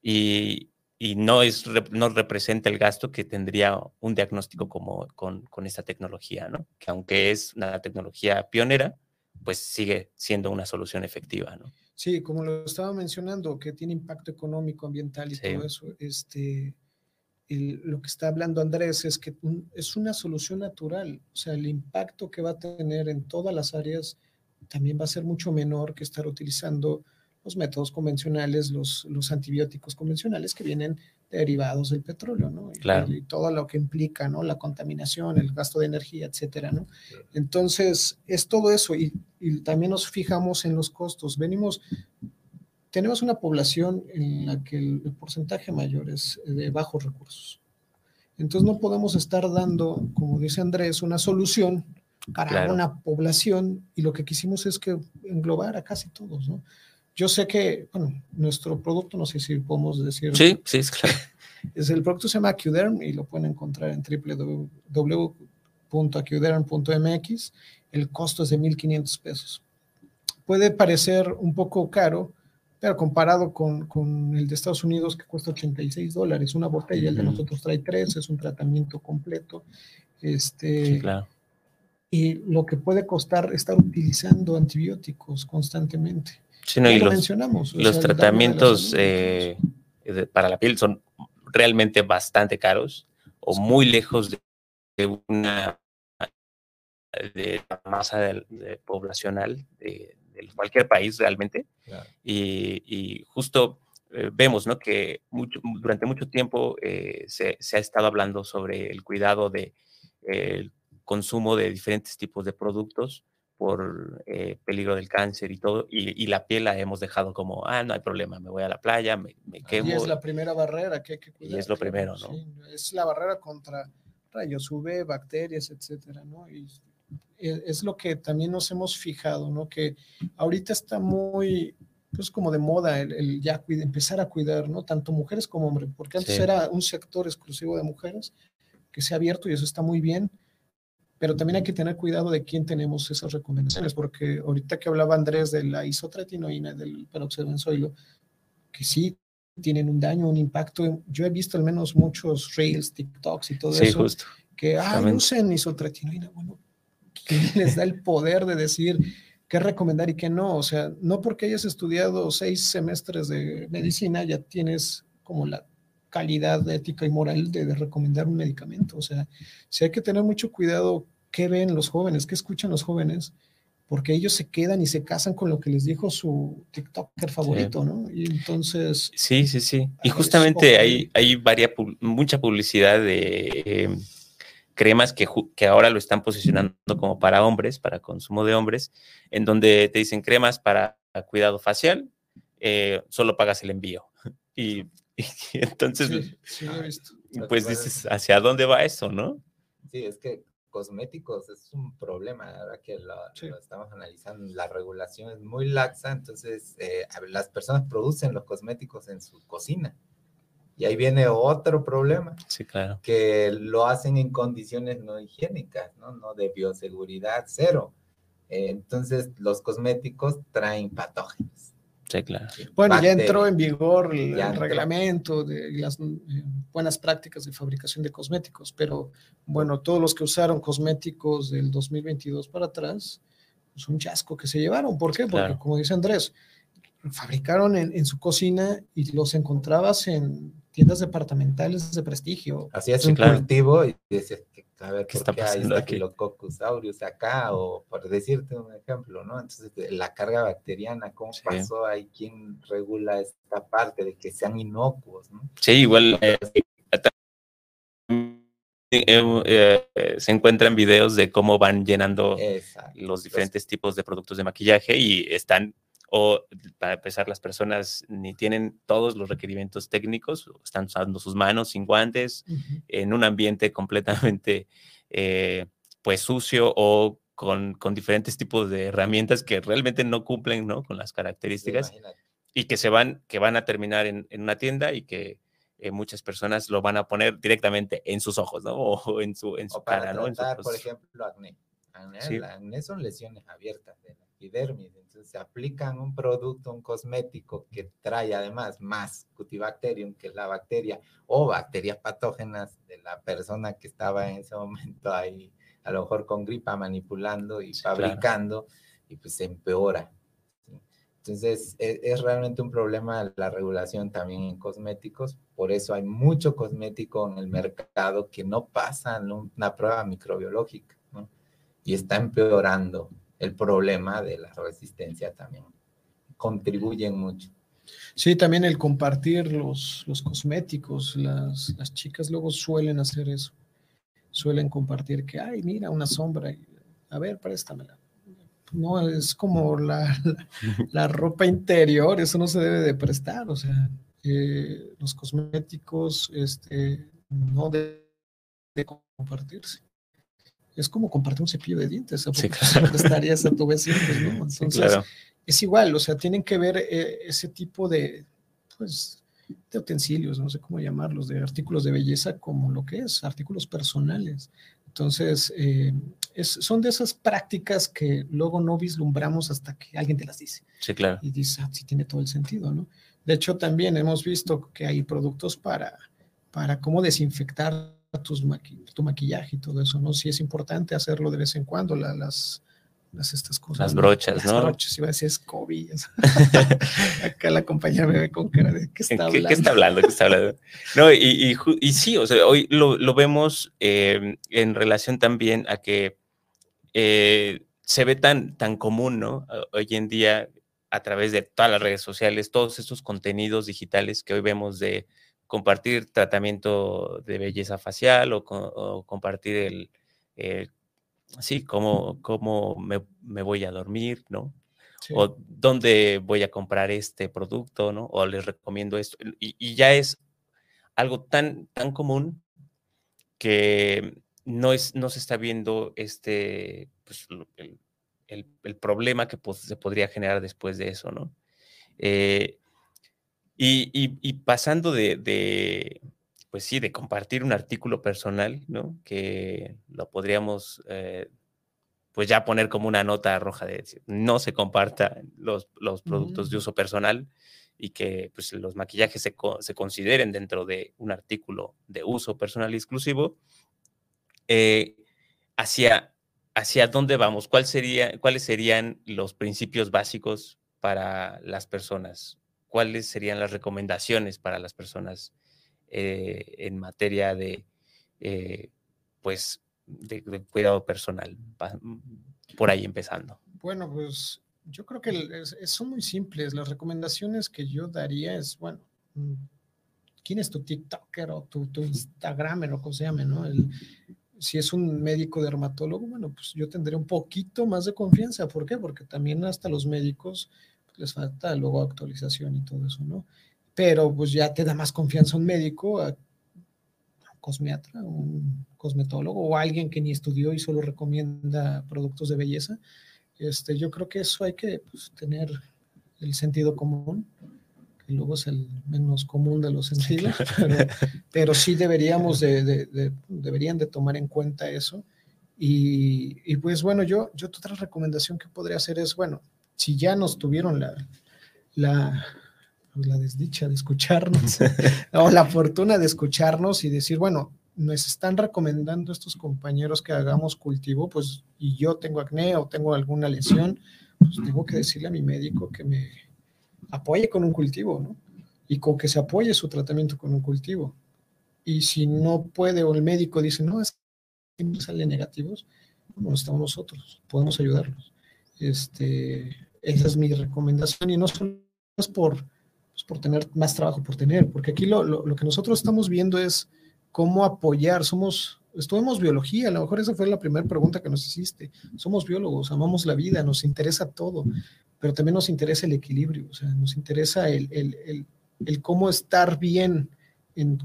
y, y, no, es, no representa el gasto que tendría un diagnóstico como con, con esta tecnología, ¿no? Que aunque es una tecnología pionera, pues sigue siendo una solución efectiva, ¿no? Sí, como lo estaba mencionando, que tiene impacto económico, ambiental y sí. todo eso, este, el, lo que está hablando Andrés es que un, es una solución natural, o sea, el impacto que va a tener en todas las áreas también va a ser mucho menor que estar utilizando los métodos convencionales, los, los antibióticos convencionales que vienen derivados del petróleo, ¿no? Claro. Y, y, todo lo que implica, ¿no? La contaminación, el gasto de energía, etcétera, ¿no? Entonces, es todo eso y, y también nos fijamos en los costos. Venimos, tenemos una población en la que el, el, porcentaje mayor es de bajos recursos. Entonces no podemos estar dando, como dice Andrés, una solución para claro. una población y lo que quisimos es que englobar a casi todos, ¿no? Yo sé que, bueno, nuestro producto, no sé si podemos decir. Sí, sí, es claro. Es el producto se llama Acuderm y lo pueden encontrar en www.acuderm.mx. El costo es de 1.500 pesos. Puede parecer un poco caro, pero comparado con, con, el de Estados Unidos que cuesta 86 dólares una botella, el de nosotros trae tres, es un tratamiento completo. Este, sí, claro. Y lo que puede costar estar utilizando antibióticos constantemente. Sí, no, y los, mencionamos. los sea, tratamientos eh, de, para la piel son realmente bastante caros o muy lejos de, de una de la masa de, de poblacional de, de, cualquier país realmente. Claro. Y, y, justo eh, vemos ¿no? que mucho, durante mucho tiempo eh, se, se, ha estado hablando sobre el cuidado de el consumo de diferentes tipos de productos por eh, peligro del cáncer y todo, y, y, la piel la hemos dejado como, ah, no hay problema, me voy a la playa, me, me quemo. Y es la primera barrera que hay que cuidar. Y es lo primero, ¿no? Sí, es la barrera contra rayos UV, bacterias, etcétera, ¿no? Y es lo que también nos hemos fijado, ¿no? Que ahorita está muy, pues como de moda el, el ya cuida, empezar a cuidar, ¿no? Tanto mujeres como hombres, porque antes sí. era un sector exclusivo de mujeres que se ha abierto y eso está muy bien, pero también hay que tener cuidado de quién tenemos esas recomendaciones, porque ahorita que hablaba Andrés de la isotretinoína, del peróxido de benzoilo, que sí tienen un daño, un impacto. Yo he visto al menos muchos reels, TikToks y todo sí, eso, justo. que ah, usen isotretinoína. Bueno, ¿quién les da el poder de decir qué recomendar y qué no? O sea, no porque hayas estudiado seis semestres de medicina ya tienes como la calidad ética y moral de, de, recomendar un medicamento. O sea, sí hay que tener mucho cuidado qué ven los jóvenes, qué escuchan los jóvenes, porque ellos se quedan y se casan con lo que les dijo su TikToker favorito, sí. ¿no? Y entonces... Sí, sí, sí. Y justamente hay, hay varia, mucha publicidad de eh, cremas que, que ahora lo están posicionando como para hombres, para consumo de hombres, en donde te dicen cremas para cuidado facial, eh, solo pagas el envío. Y y entonces, sí, sí, pues dices, ¿hacia dónde va eso, no? Sí, es que cosméticos es un problema, ahora que lo, sí. lo, estamos analizando, la regulación es muy laxa, entonces eh, las personas producen los cosméticos en su cocina. Y ahí viene otro problema. Sí, claro. Que lo hacen en condiciones no higiénicas, ¿no? No de bioseguridad cero. Eh, entonces, los cosméticos traen patógenos. Sí, claro. Bueno, Bacteria. ya entró en vigor el, el reglamento de las eh, buenas prácticas de fabricación de cosméticos, pero bueno, todos los que usaron cosméticos del 2022 para atrás, es un chasco que se llevaron. ¿Por qué? Porque, claro. como dice Andrés, fabricaron en, en, su cocina y los encontrabas en tiendas departamentales de prestigio. Hacías un claro. cultivo y decías, a ver, ¿qué está pasando hay Staphylococcus aureus acá? O por decirte un ejemplo, ¿no? Entonces, la carga bacteriana, ¿cómo sí. pasó ahí? ¿Quién regula esta parte de que sean inocuos, ¿no? Sí, igual eh, eh, eh, se encuentran videos de cómo van llenando Exacto. los diferentes tipos de productos de maquillaje y están o para empezar las personas ni tienen todos los requerimientos técnicos, están usando sus manos sin guantes, en un ambiente completamente eh, pues sucio o con, con, diferentes tipos de herramientas que realmente no cumplen ¿no? con las características y que se van, que van a terminar en, en una tienda y que eh, muchas personas lo van a poner directamente en sus ojos, ¿no? O en su, en su cara, ¿no? por ejemplo, acné. Acné, son lesiones abiertas de epidermis. Entonces se aplican un producto, un cosmético que trae además más Cutibacterium, que es la bacteria, o bacterias patógenas de la persona que estaba en ese momento ahí, a lo mejor con gripa manipulando y fabricando, y pues se empeora entonces, e, es, realmente un problema la regulación también en cosméticos. Por eso hay mucho cosmético en el mercado que no pasa una prueba microbiológica, ¿no? Y está empeorando el problema de la resistencia también. Contribuyen mucho. Sí, también el compartir los, los cosméticos. Las, las chicas luego suelen hacer eso. Suelen compartir que, ay, mira, una sombra. A ver, préstamela no es como la, la, ropa interior, eso no se debe de prestar, o sea, eh, los cosméticos este, no deben de compartirse. Es como compartir un cepillo de dientes, o sí, claro. prestarías a tu vecino, pues, ¿no? Entonces, es igual, o sea, tienen que ver eh, ese tipo de, pues, de utensilios, no sé cómo llamarlos, de artículos de belleza como lo que es, artículos personales. Entonces, eh, son de esas prácticas que luego no vislumbramos hasta que alguien te las dice. Sí, claro. Y dice, ah, sí tiene todo el sentido, ¿no? De hecho, también hemos visto que hay productos para, para cómo desinfectar tus tu maquillaje y todo eso, ¿no? Sí es importante hacerlo de vez en cuando, las, las estas cosas. Las brochas, ¿no? Las brochas, iba a decir escobillas. Acá la compañera me ve con cara de ¿qué está hablando? ¿Qué, está hablando? ¿Qué está hablando? No, y, y, sí, o sea, hoy lo, lo vemos eh, en relación también a que eh, se ve tan, tan común, ¿no? Hoy en día, a través de todas las redes sociales, todos estos contenidos digitales que hoy vemos de compartir tratamiento de belleza facial o, compartir el, sí, cómo, cómo me, voy a dormir, ¿no? O dónde voy a comprar este producto, ¿no? O les recomiendo esto. Y, ya es algo tan, tan común que no, es, no se está viendo este, pues, el, problema que se podría generar después de eso, ¿no? Eh, y, pasando de, pues sí, de compartir un artículo personal, ¿no? Que lo podríamos, eh, pues ya poner como una nota roja de decir, no se comparta los, productos de mm. uso personal y que pues, los maquillajes se, se, consideren dentro de un artículo de uso personal exclusivo, eh, hacia, hacia dónde vamos, ¿Cuál sería, cuáles serían los principios básicos para las personas, cuáles serían las recomendaciones para las personas eh, en materia de, eh, pues, de, cuidado personal, por ahí empezando. Bueno, pues yo creo que son muy simples. Las recomendaciones que yo daría es, bueno, mm, ¿quién es tu TikToker o tu, tu Instagramer o como se llame, no? El, si es un médico dermatólogo, bueno, pues yo tendré un poquito más de confianza. ¿Por qué? Porque también hasta los médicos les falta luego actualización y todo eso, ¿no? Pero pues ya te da más confianza un médico, a un cosmiatra, un cosmetólogo o alguien que ni estudió y solo recomienda productos de belleza. Este, yo creo que eso hay que pues, tener el sentido común luego es el menos común de los sentidos, pero, sí deberíamos de, deberían de tomar en cuenta eso. Y, pues bueno, yo, yo otra recomendación que podría hacer es, bueno, si ya nos tuvieron la, la, pues, la desdicha de escucharnos, o la fortuna de escucharnos y decir, bueno, nos están recomendando estos compañeros que hagamos cultivo, pues, y yo tengo acné o tengo alguna lesión, pues tengo que decirle a mi médico que me, apoye con un cultivo, ¿no? Y con que se apoye su tratamiento con un cultivo. Y si no puede o el médico dice, no, es que salen negativos, bueno, estamos nosotros, podemos ayudarlos. Este, esa es mi recomendación y no solo es por, pues, por tener más trabajo, por tener, porque aquí lo, lo, lo, que nosotros estamos viendo es cómo apoyar, somos, estudiamos biología, a lo mejor esa fue la primera pregunta que nos hiciste, somos biólogos, amamos la vida, nos interesa todo, pero también nos interesa el equilibrio, o sea, nos interesa el, el, el, el cómo estar bien en,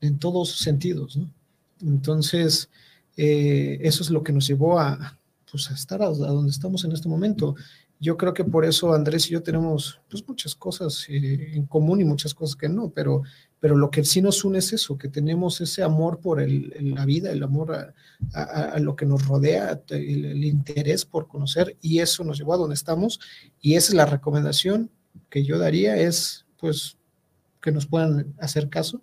en todos sentidos, ¿no? Entonces, eh, eso es lo que nos llevó a, pues, a estar a, donde estamos en este momento. Yo creo que por eso Andrés y yo tenemos pues, muchas cosas eh, en común y muchas cosas que no, pero, pero lo que sí nos une es eso, que tenemos ese amor por el, la vida, el amor a, a, lo que nos rodea, el, el, interés por conocer y eso nos llevó a donde estamos y esa es la recomendación que yo daría, es pues que nos puedan hacer caso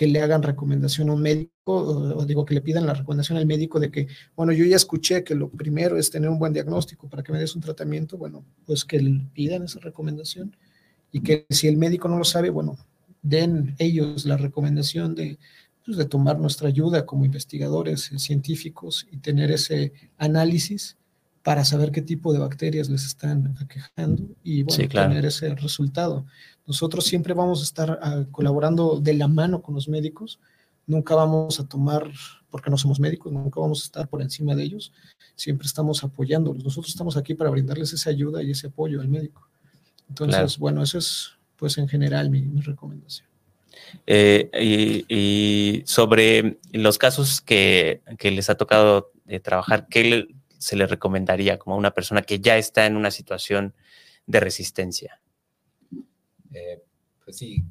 que le hagan recomendación a un médico, o, digo que le pidan la recomendación al médico de que, bueno, yo ya escuché que lo primero es tener un buen diagnóstico para que me des un tratamiento, bueno, pues que le pidan esa recomendación. Y que si el médico no lo sabe, bueno, den ellos la recomendación de, pues, de tomar nuestra ayuda como investigadores eh, científicos y tener ese análisis para saber qué tipo de bacterias les están aquejando y bueno, sí, claro. tener ese resultado. Nosotros siempre vamos a estar uh, colaborando de la mano con los médicos, nunca vamos a tomar, porque no somos médicos, nunca vamos a estar por encima de ellos, siempre estamos apoyándolos. Nosotros estamos aquí para brindarles esa ayuda y ese apoyo al médico. Entonces, claro. bueno, eso es pues en general mi, mi recomendación. Eh, y, y, sobre los casos que, que les ha tocado de trabajar, ¿qué se le recomendaría como a una persona que ya está en una situación de resistencia? Eh, pues sí,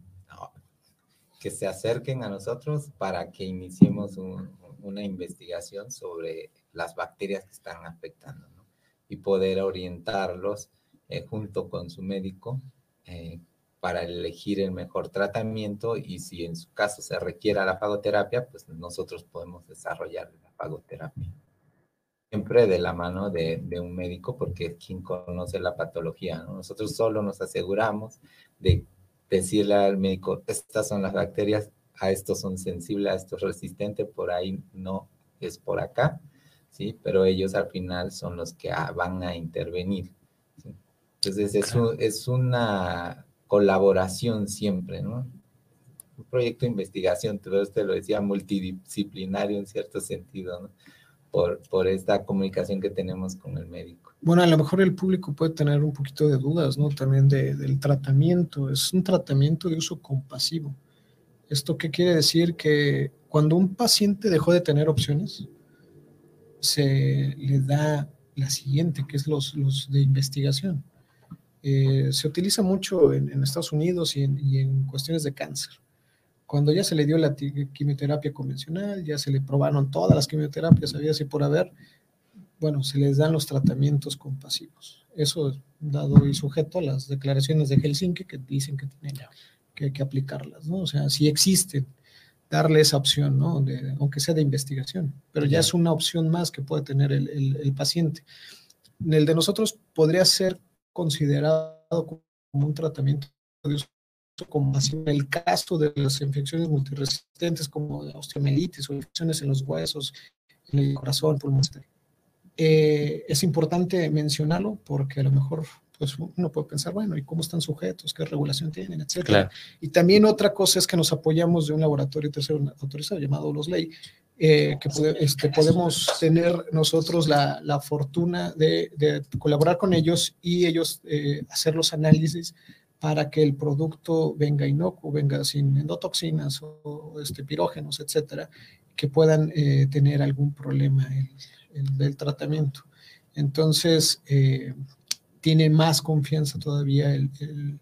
que se acerquen a nosotros para que iniciemos un, una investigación sobre las bacterias que están afectando y poder orientarlos eh, junto con su médico eh, para elegir el mejor tratamiento y si en su caso se requiera la fagoterapia, pues nosotros podemos desarrollar la fagoterapia. Siempre de la mano de, de un médico porque es quien conoce la patología. ¿no? Nosotros solo nos aseguramos de decirle al médico, estas son las bacterias, a estos son sensibles, a estos resistentes, por ahí no es por acá, ¿sí? Pero ellos al final son los que ah, van a intervenir. ¿sí? Entonces es, un, es una colaboración siempre, ¿no? Un proyecto de investigación, usted lo decía, multidisciplinario en cierto sentido, ¿no? Por, esta comunicación que tenemos con el médico. Bueno, a lo mejor el público puede tener un poquito de dudas, ¿no? También de, del tratamiento. Es un tratamiento de uso compasivo. ¿Esto qué quiere decir? Que cuando un paciente dejó de tener opciones, se le da la siguiente, que es los, los de investigación. Eh, se utiliza mucho en, Estados Unidos y en, cuestiones de cáncer. Cuando ya se le dio la quimioterapia convencional, ya se le probaron todas las quimioterapias, había así por haber, bueno, se les dan los tratamientos compasivos. Eso dado y sujeto a las declaraciones de Helsinki que dicen que tienen que, hay que aplicarlas, ¿no? O sea, si existen, darle esa opción, ¿no? De, aunque sea de investigación, pero ya, ya es una opción más que puede tener el, el, el paciente. El de nosotros podría ser considerado como un tratamiento de uso como así en el caso de las infecciones multiresistentes como la osteomelitis o infecciones en los huesos, en el corazón, pulmón, etc. Eh, es importante mencionarlo porque a lo mejor pues uno puede pensar, bueno, ¿y cómo están sujetos? ¿Qué regulación tienen? Etcétera. Claro. Y también otra cosa es que nos apoyamos de un laboratorio tercero autorizado llamado Los Ley, eh, que puede, este, podemos tener nosotros la, la fortuna de, de, colaborar con ellos y ellos eh, hacer los análisis para que el producto venga inocuo, venga sin endotoxinas o, este, pirógenos, etcétera, que puedan eh, tener algún problema el, el, del tratamiento. Entonces, eh, tiene más confianza todavía el, el,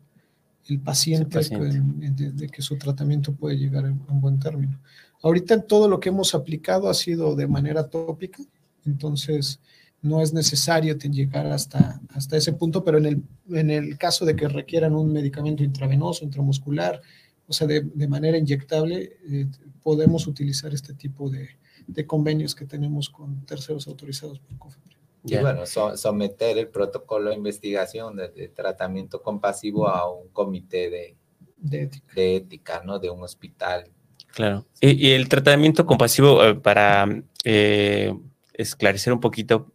el paciente, paciente. De, de, que su tratamiento puede llegar a un buen término. Ahorita todo lo que hemos aplicado ha sido de manera tópica, entonces no es necesario llegar hasta, hasta ese punto, pero en el, en el caso de que requieran un medicamento intravenoso, intramuscular, o sea, de, de manera inyectable, eh, podemos utilizar este tipo de, de, convenios que tenemos con terceros autorizados por COFEPRIS. Y bueno, so, someter el protocolo de investigación de, de, tratamiento compasivo a un comité de, de, ética. de ética, ¿no? De un hospital. Claro. Y, y el tratamiento compasivo, eh, para eh, esclarecer un poquito,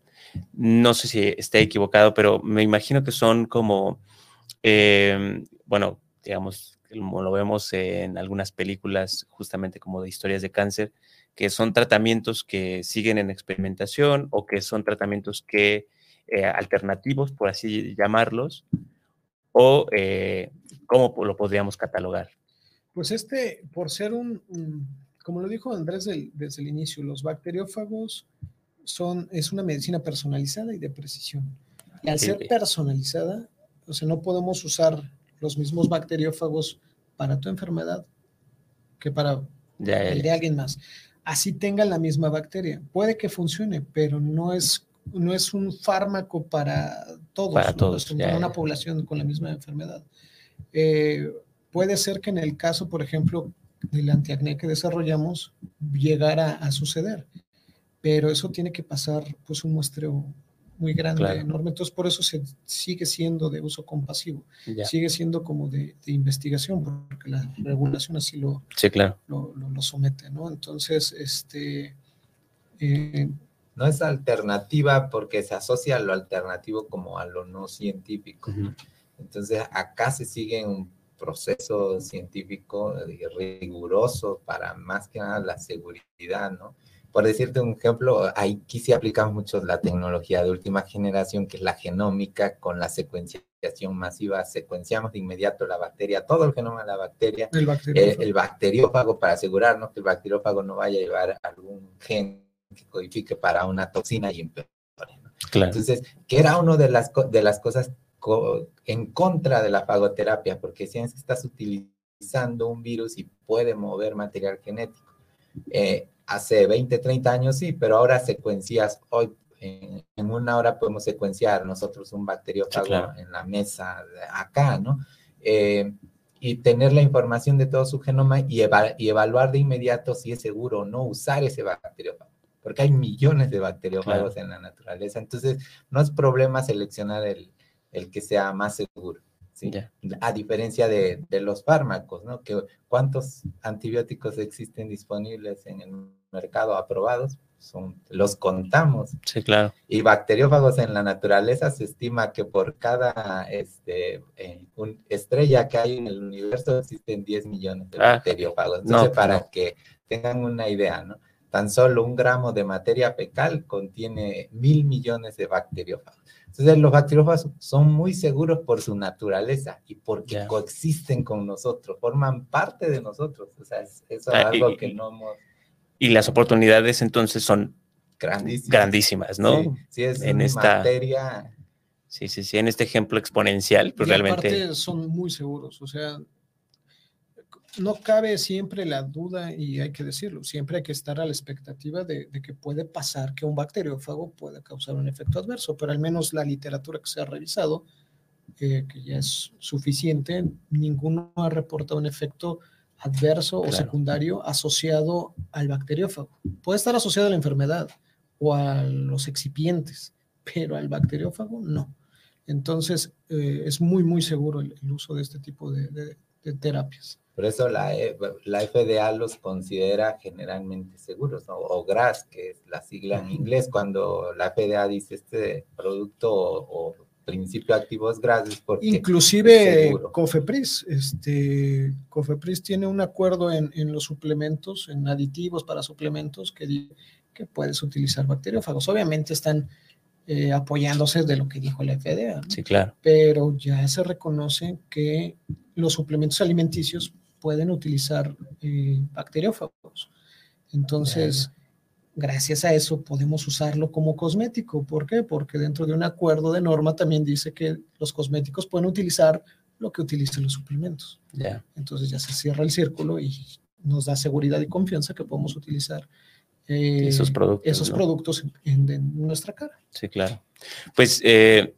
no sé si esté equivocado, pero me imagino que son como, eh, bueno, digamos, como lo vemos en algunas películas justamente como de historias de cáncer, que son tratamientos que siguen en experimentación o que son tratamientos que eh, alternativos, por así llamarlos, o eh, cómo lo podríamos catalogar. Pues este, por ser un, como lo dijo Andrés desde el inicio, los bacteriófagos son, es una medicina personalizada y de precisión. Y al ser personalizada, o sea, no podemos usar los mismos bacteriófagos para tu enfermedad que para el de alguien más. Así tengan la misma bacteria. Puede que funcione, pero no es, no es un fármaco para todos. Para todos. Para una población con la misma enfermedad. Eh, puede ser que en el caso, por ejemplo, del antiacné que desarrollamos, llegara a suceder. Pero eso tiene que pasar, pues, un muestreo muy grande, enorme. Entonces, por eso se sigue siendo de uso compasivo. Sigue siendo como de, investigación, porque la regulación así lo, sí, claro. lo, somete, ¿no? Entonces, este... Eh, no es alternativa porque se asocia a lo alternativo como a lo no científico. Entonces, acá se sigue un proceso científico riguroso para más que nada la seguridad, ¿no? Por decirte un ejemplo, aquí sí aplicamos mucho la tecnología de última generación, que es la genómica con la secuenciación masiva. Secuenciamos de inmediato la bacteria, todo el genoma de la bacteria, el bacteriófago, el, bacteriófago para asegurarnos que el bacteriófago no vaya a llevar algún gen que codifique para una toxina y empeore. Entonces, que era una de las, de las cosas en contra de la fagoterapia, porque si estás utilizando un virus y puede mover material genético. Eh, hace 20, 30 años sí, pero ahora secuencias, hoy en, una hora podemos secuenciar nosotros un bacteriófago en la mesa acá, ¿no? Eh, y tener la información de todo su genoma y, y, evaluar de inmediato si es seguro o no usar ese bacteriófago, porque hay millones de bacteriófagos en la naturaleza, entonces no es problema seleccionar el, el que sea más seguro. ¿Sí? A diferencia de, de, los fármacos, ¿no? Que ¿Cuántos antibióticos existen disponibles en el mercado aprobados? Son, los contamos. Sí, claro. Y bacteriófagos en la naturaleza se estima que por cada este, eh, estrella que hay en el universo existen 10 millones de ah, bacteriófagos. Entonces, para que tengan una idea, ¿no? Tan solo un gramo de materia fecal contiene mil millones de bacteriófagos. Entonces, los bacteriófagos son muy seguros por su naturaleza y porque coexisten con nosotros, forman parte de nosotros. O sea, es, eso es ah, algo que no hemos... Y las oportunidades entonces son grandísimas, grandísimas ¿no? Sí, sí es en esta materia... Sí, sí, sí, en este ejemplo exponencial, pues realmente... son muy seguros, o sea, no cabe siempre la duda, y hay que decirlo, siempre hay que estar a la expectativa de, que puede pasar que un bacteriófago pueda causar un efecto adverso, pero al menos la literatura que se ha revisado, eh, que ya es suficiente, ninguno ha reportado un efecto adverso o secundario asociado al bacteriófago. Puede estar asociado a la enfermedad o a los excipientes, pero al bacteriófago no. Entonces, eh, es muy, muy seguro el, uso de este tipo de terapias. Por eso la, e, la FDA los considera generalmente seguros, ¿no? o GRAS, que es la sigla en inglés, cuando la FDA dice este producto o, principio activo es GRAS es porque Inclusive Cofepris, este, Cofepris tiene un acuerdo en, en, los suplementos, en aditivos para suplementos, que, que puedes utilizar bacteriófagos. Obviamente están eh, apoyándose de lo que dijo la FDA. Sí, claro. Pero ya se reconoce que los suplementos alimenticios pueden utilizar eh, bacteriófagos. Entonces, gracias a eso podemos usarlo como cosmético. ¿Por qué? Porque dentro de un acuerdo de norma también dice que los cosméticos pueden utilizar lo que utilicen los suplementos. Entonces ya se cierra el círculo y nos da seguridad y confianza que podemos utilizar eh, esos productos, esos productos en, nuestra cara. Sí, claro. Pues, eh,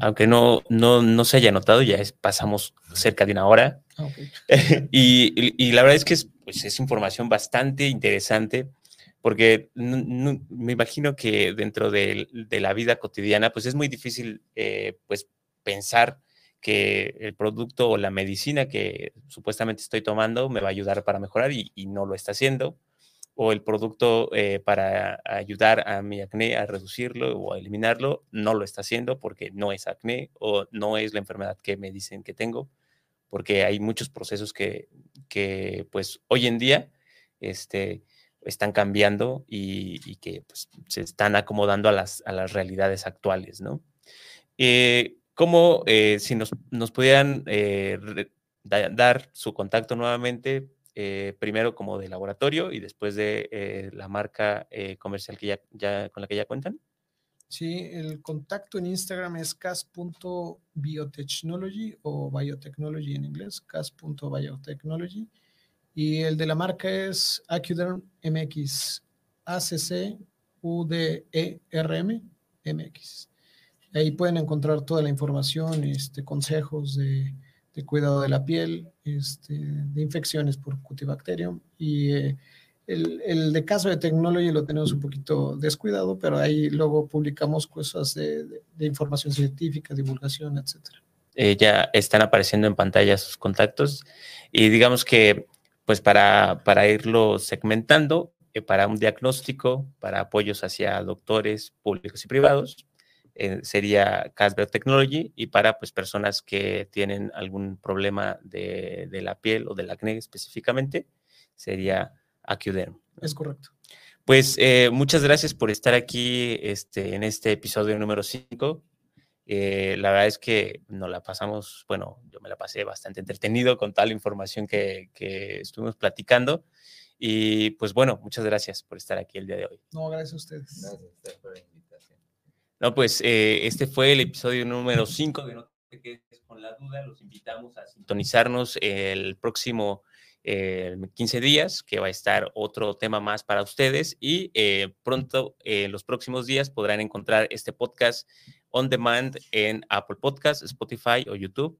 aunque no, no, no se haya notado, ya pasamos cerca de una hora. Ah, y, la verdad es que es, pues, es información bastante interesante porque me imagino que dentro de, la vida cotidiana, pues es muy difícil eh, pues pensar que el producto o la medicina que supuestamente estoy tomando me va a ayudar para mejorar y, no lo está haciendo, o el producto eh, para ayudar a mi acné a reducirlo o a eliminarlo no lo está haciendo porque no es acné o no es la enfermedad que me dicen que tengo porque hay muchos procesos que, que pues hoy en día este, están cambiando y, que pues, se están acomodando a las, a las realidades actuales, ¿no? Eh, ¿Cómo, eh, si nos, nos pudieran eh, dar su contacto nuevamente, primero como de laboratorio y después de la marca comercial que ya, con la que ya cuentan? Sí, el contacto en Instagram es cas.biotechnology o biotechnology en inglés, cas.biotechnology. Y el de la marca es Acuderm MX, ACC UDERM MX. Ahí pueden encontrar toda la información, este, consejos de, cuidado de la piel, este, de infecciones por Cutibacterium. Y eh, el, de caso de Technology lo tenemos un poquito descuidado, pero ahí luego publicamos cosas de, información científica, divulgación, etc. Eh, ya están apareciendo en pantalla sus contactos y digamos que pues para, para irlo segmentando, eh, para un diagnóstico, para apoyos hacia doctores públicos y privados, eh, sería Casper Technology y para pues, personas que tienen algún problema de, de la piel o del acné específicamente, sería Acuderm. Es correcto. Pues eh, muchas gracias por estar aquí este, en este episodio número 5. Eh, la verdad es que nos la pasamos, bueno, yo me la pasé bastante entretenido con tal información que, que estuvimos platicando. Y pues bueno, muchas gracias por estar aquí el día de hoy. No, gracias a ustedes. Gracias a ustedes. No, pues eh, este fue el episodio número 5 de No te quedes con la duda. Los invitamos a sintonizarnos el próximo 15 días, que va a estar otro tema más para ustedes. Y eh, pronto, en los próximos días, podrán encontrar este podcast on demand en Apple Podcasts, Spotify o YouTube.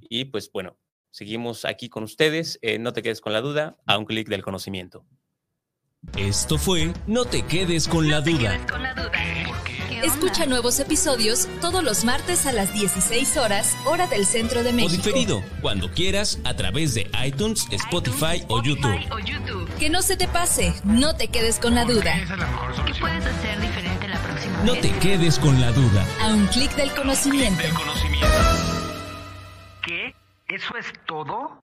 Y pues bueno, Seguimos aquí con ustedes. Eh, no te quedes con la duda, a un clic del conocimiento. Esto fue No te quedes con la duda. Escucha nuevos episodios todos los martes a las 16 horas, hora del centro de México. O diferido, cuando quieras, a través de iTunes, Spotify, o, YouTube. Que no se te pase, no te quedes con la duda. ¿Qué puedes hacer diferente la próxima No te quedes con la duda. A un clic del conocimiento. ¿Qué? ¿Eso es todo?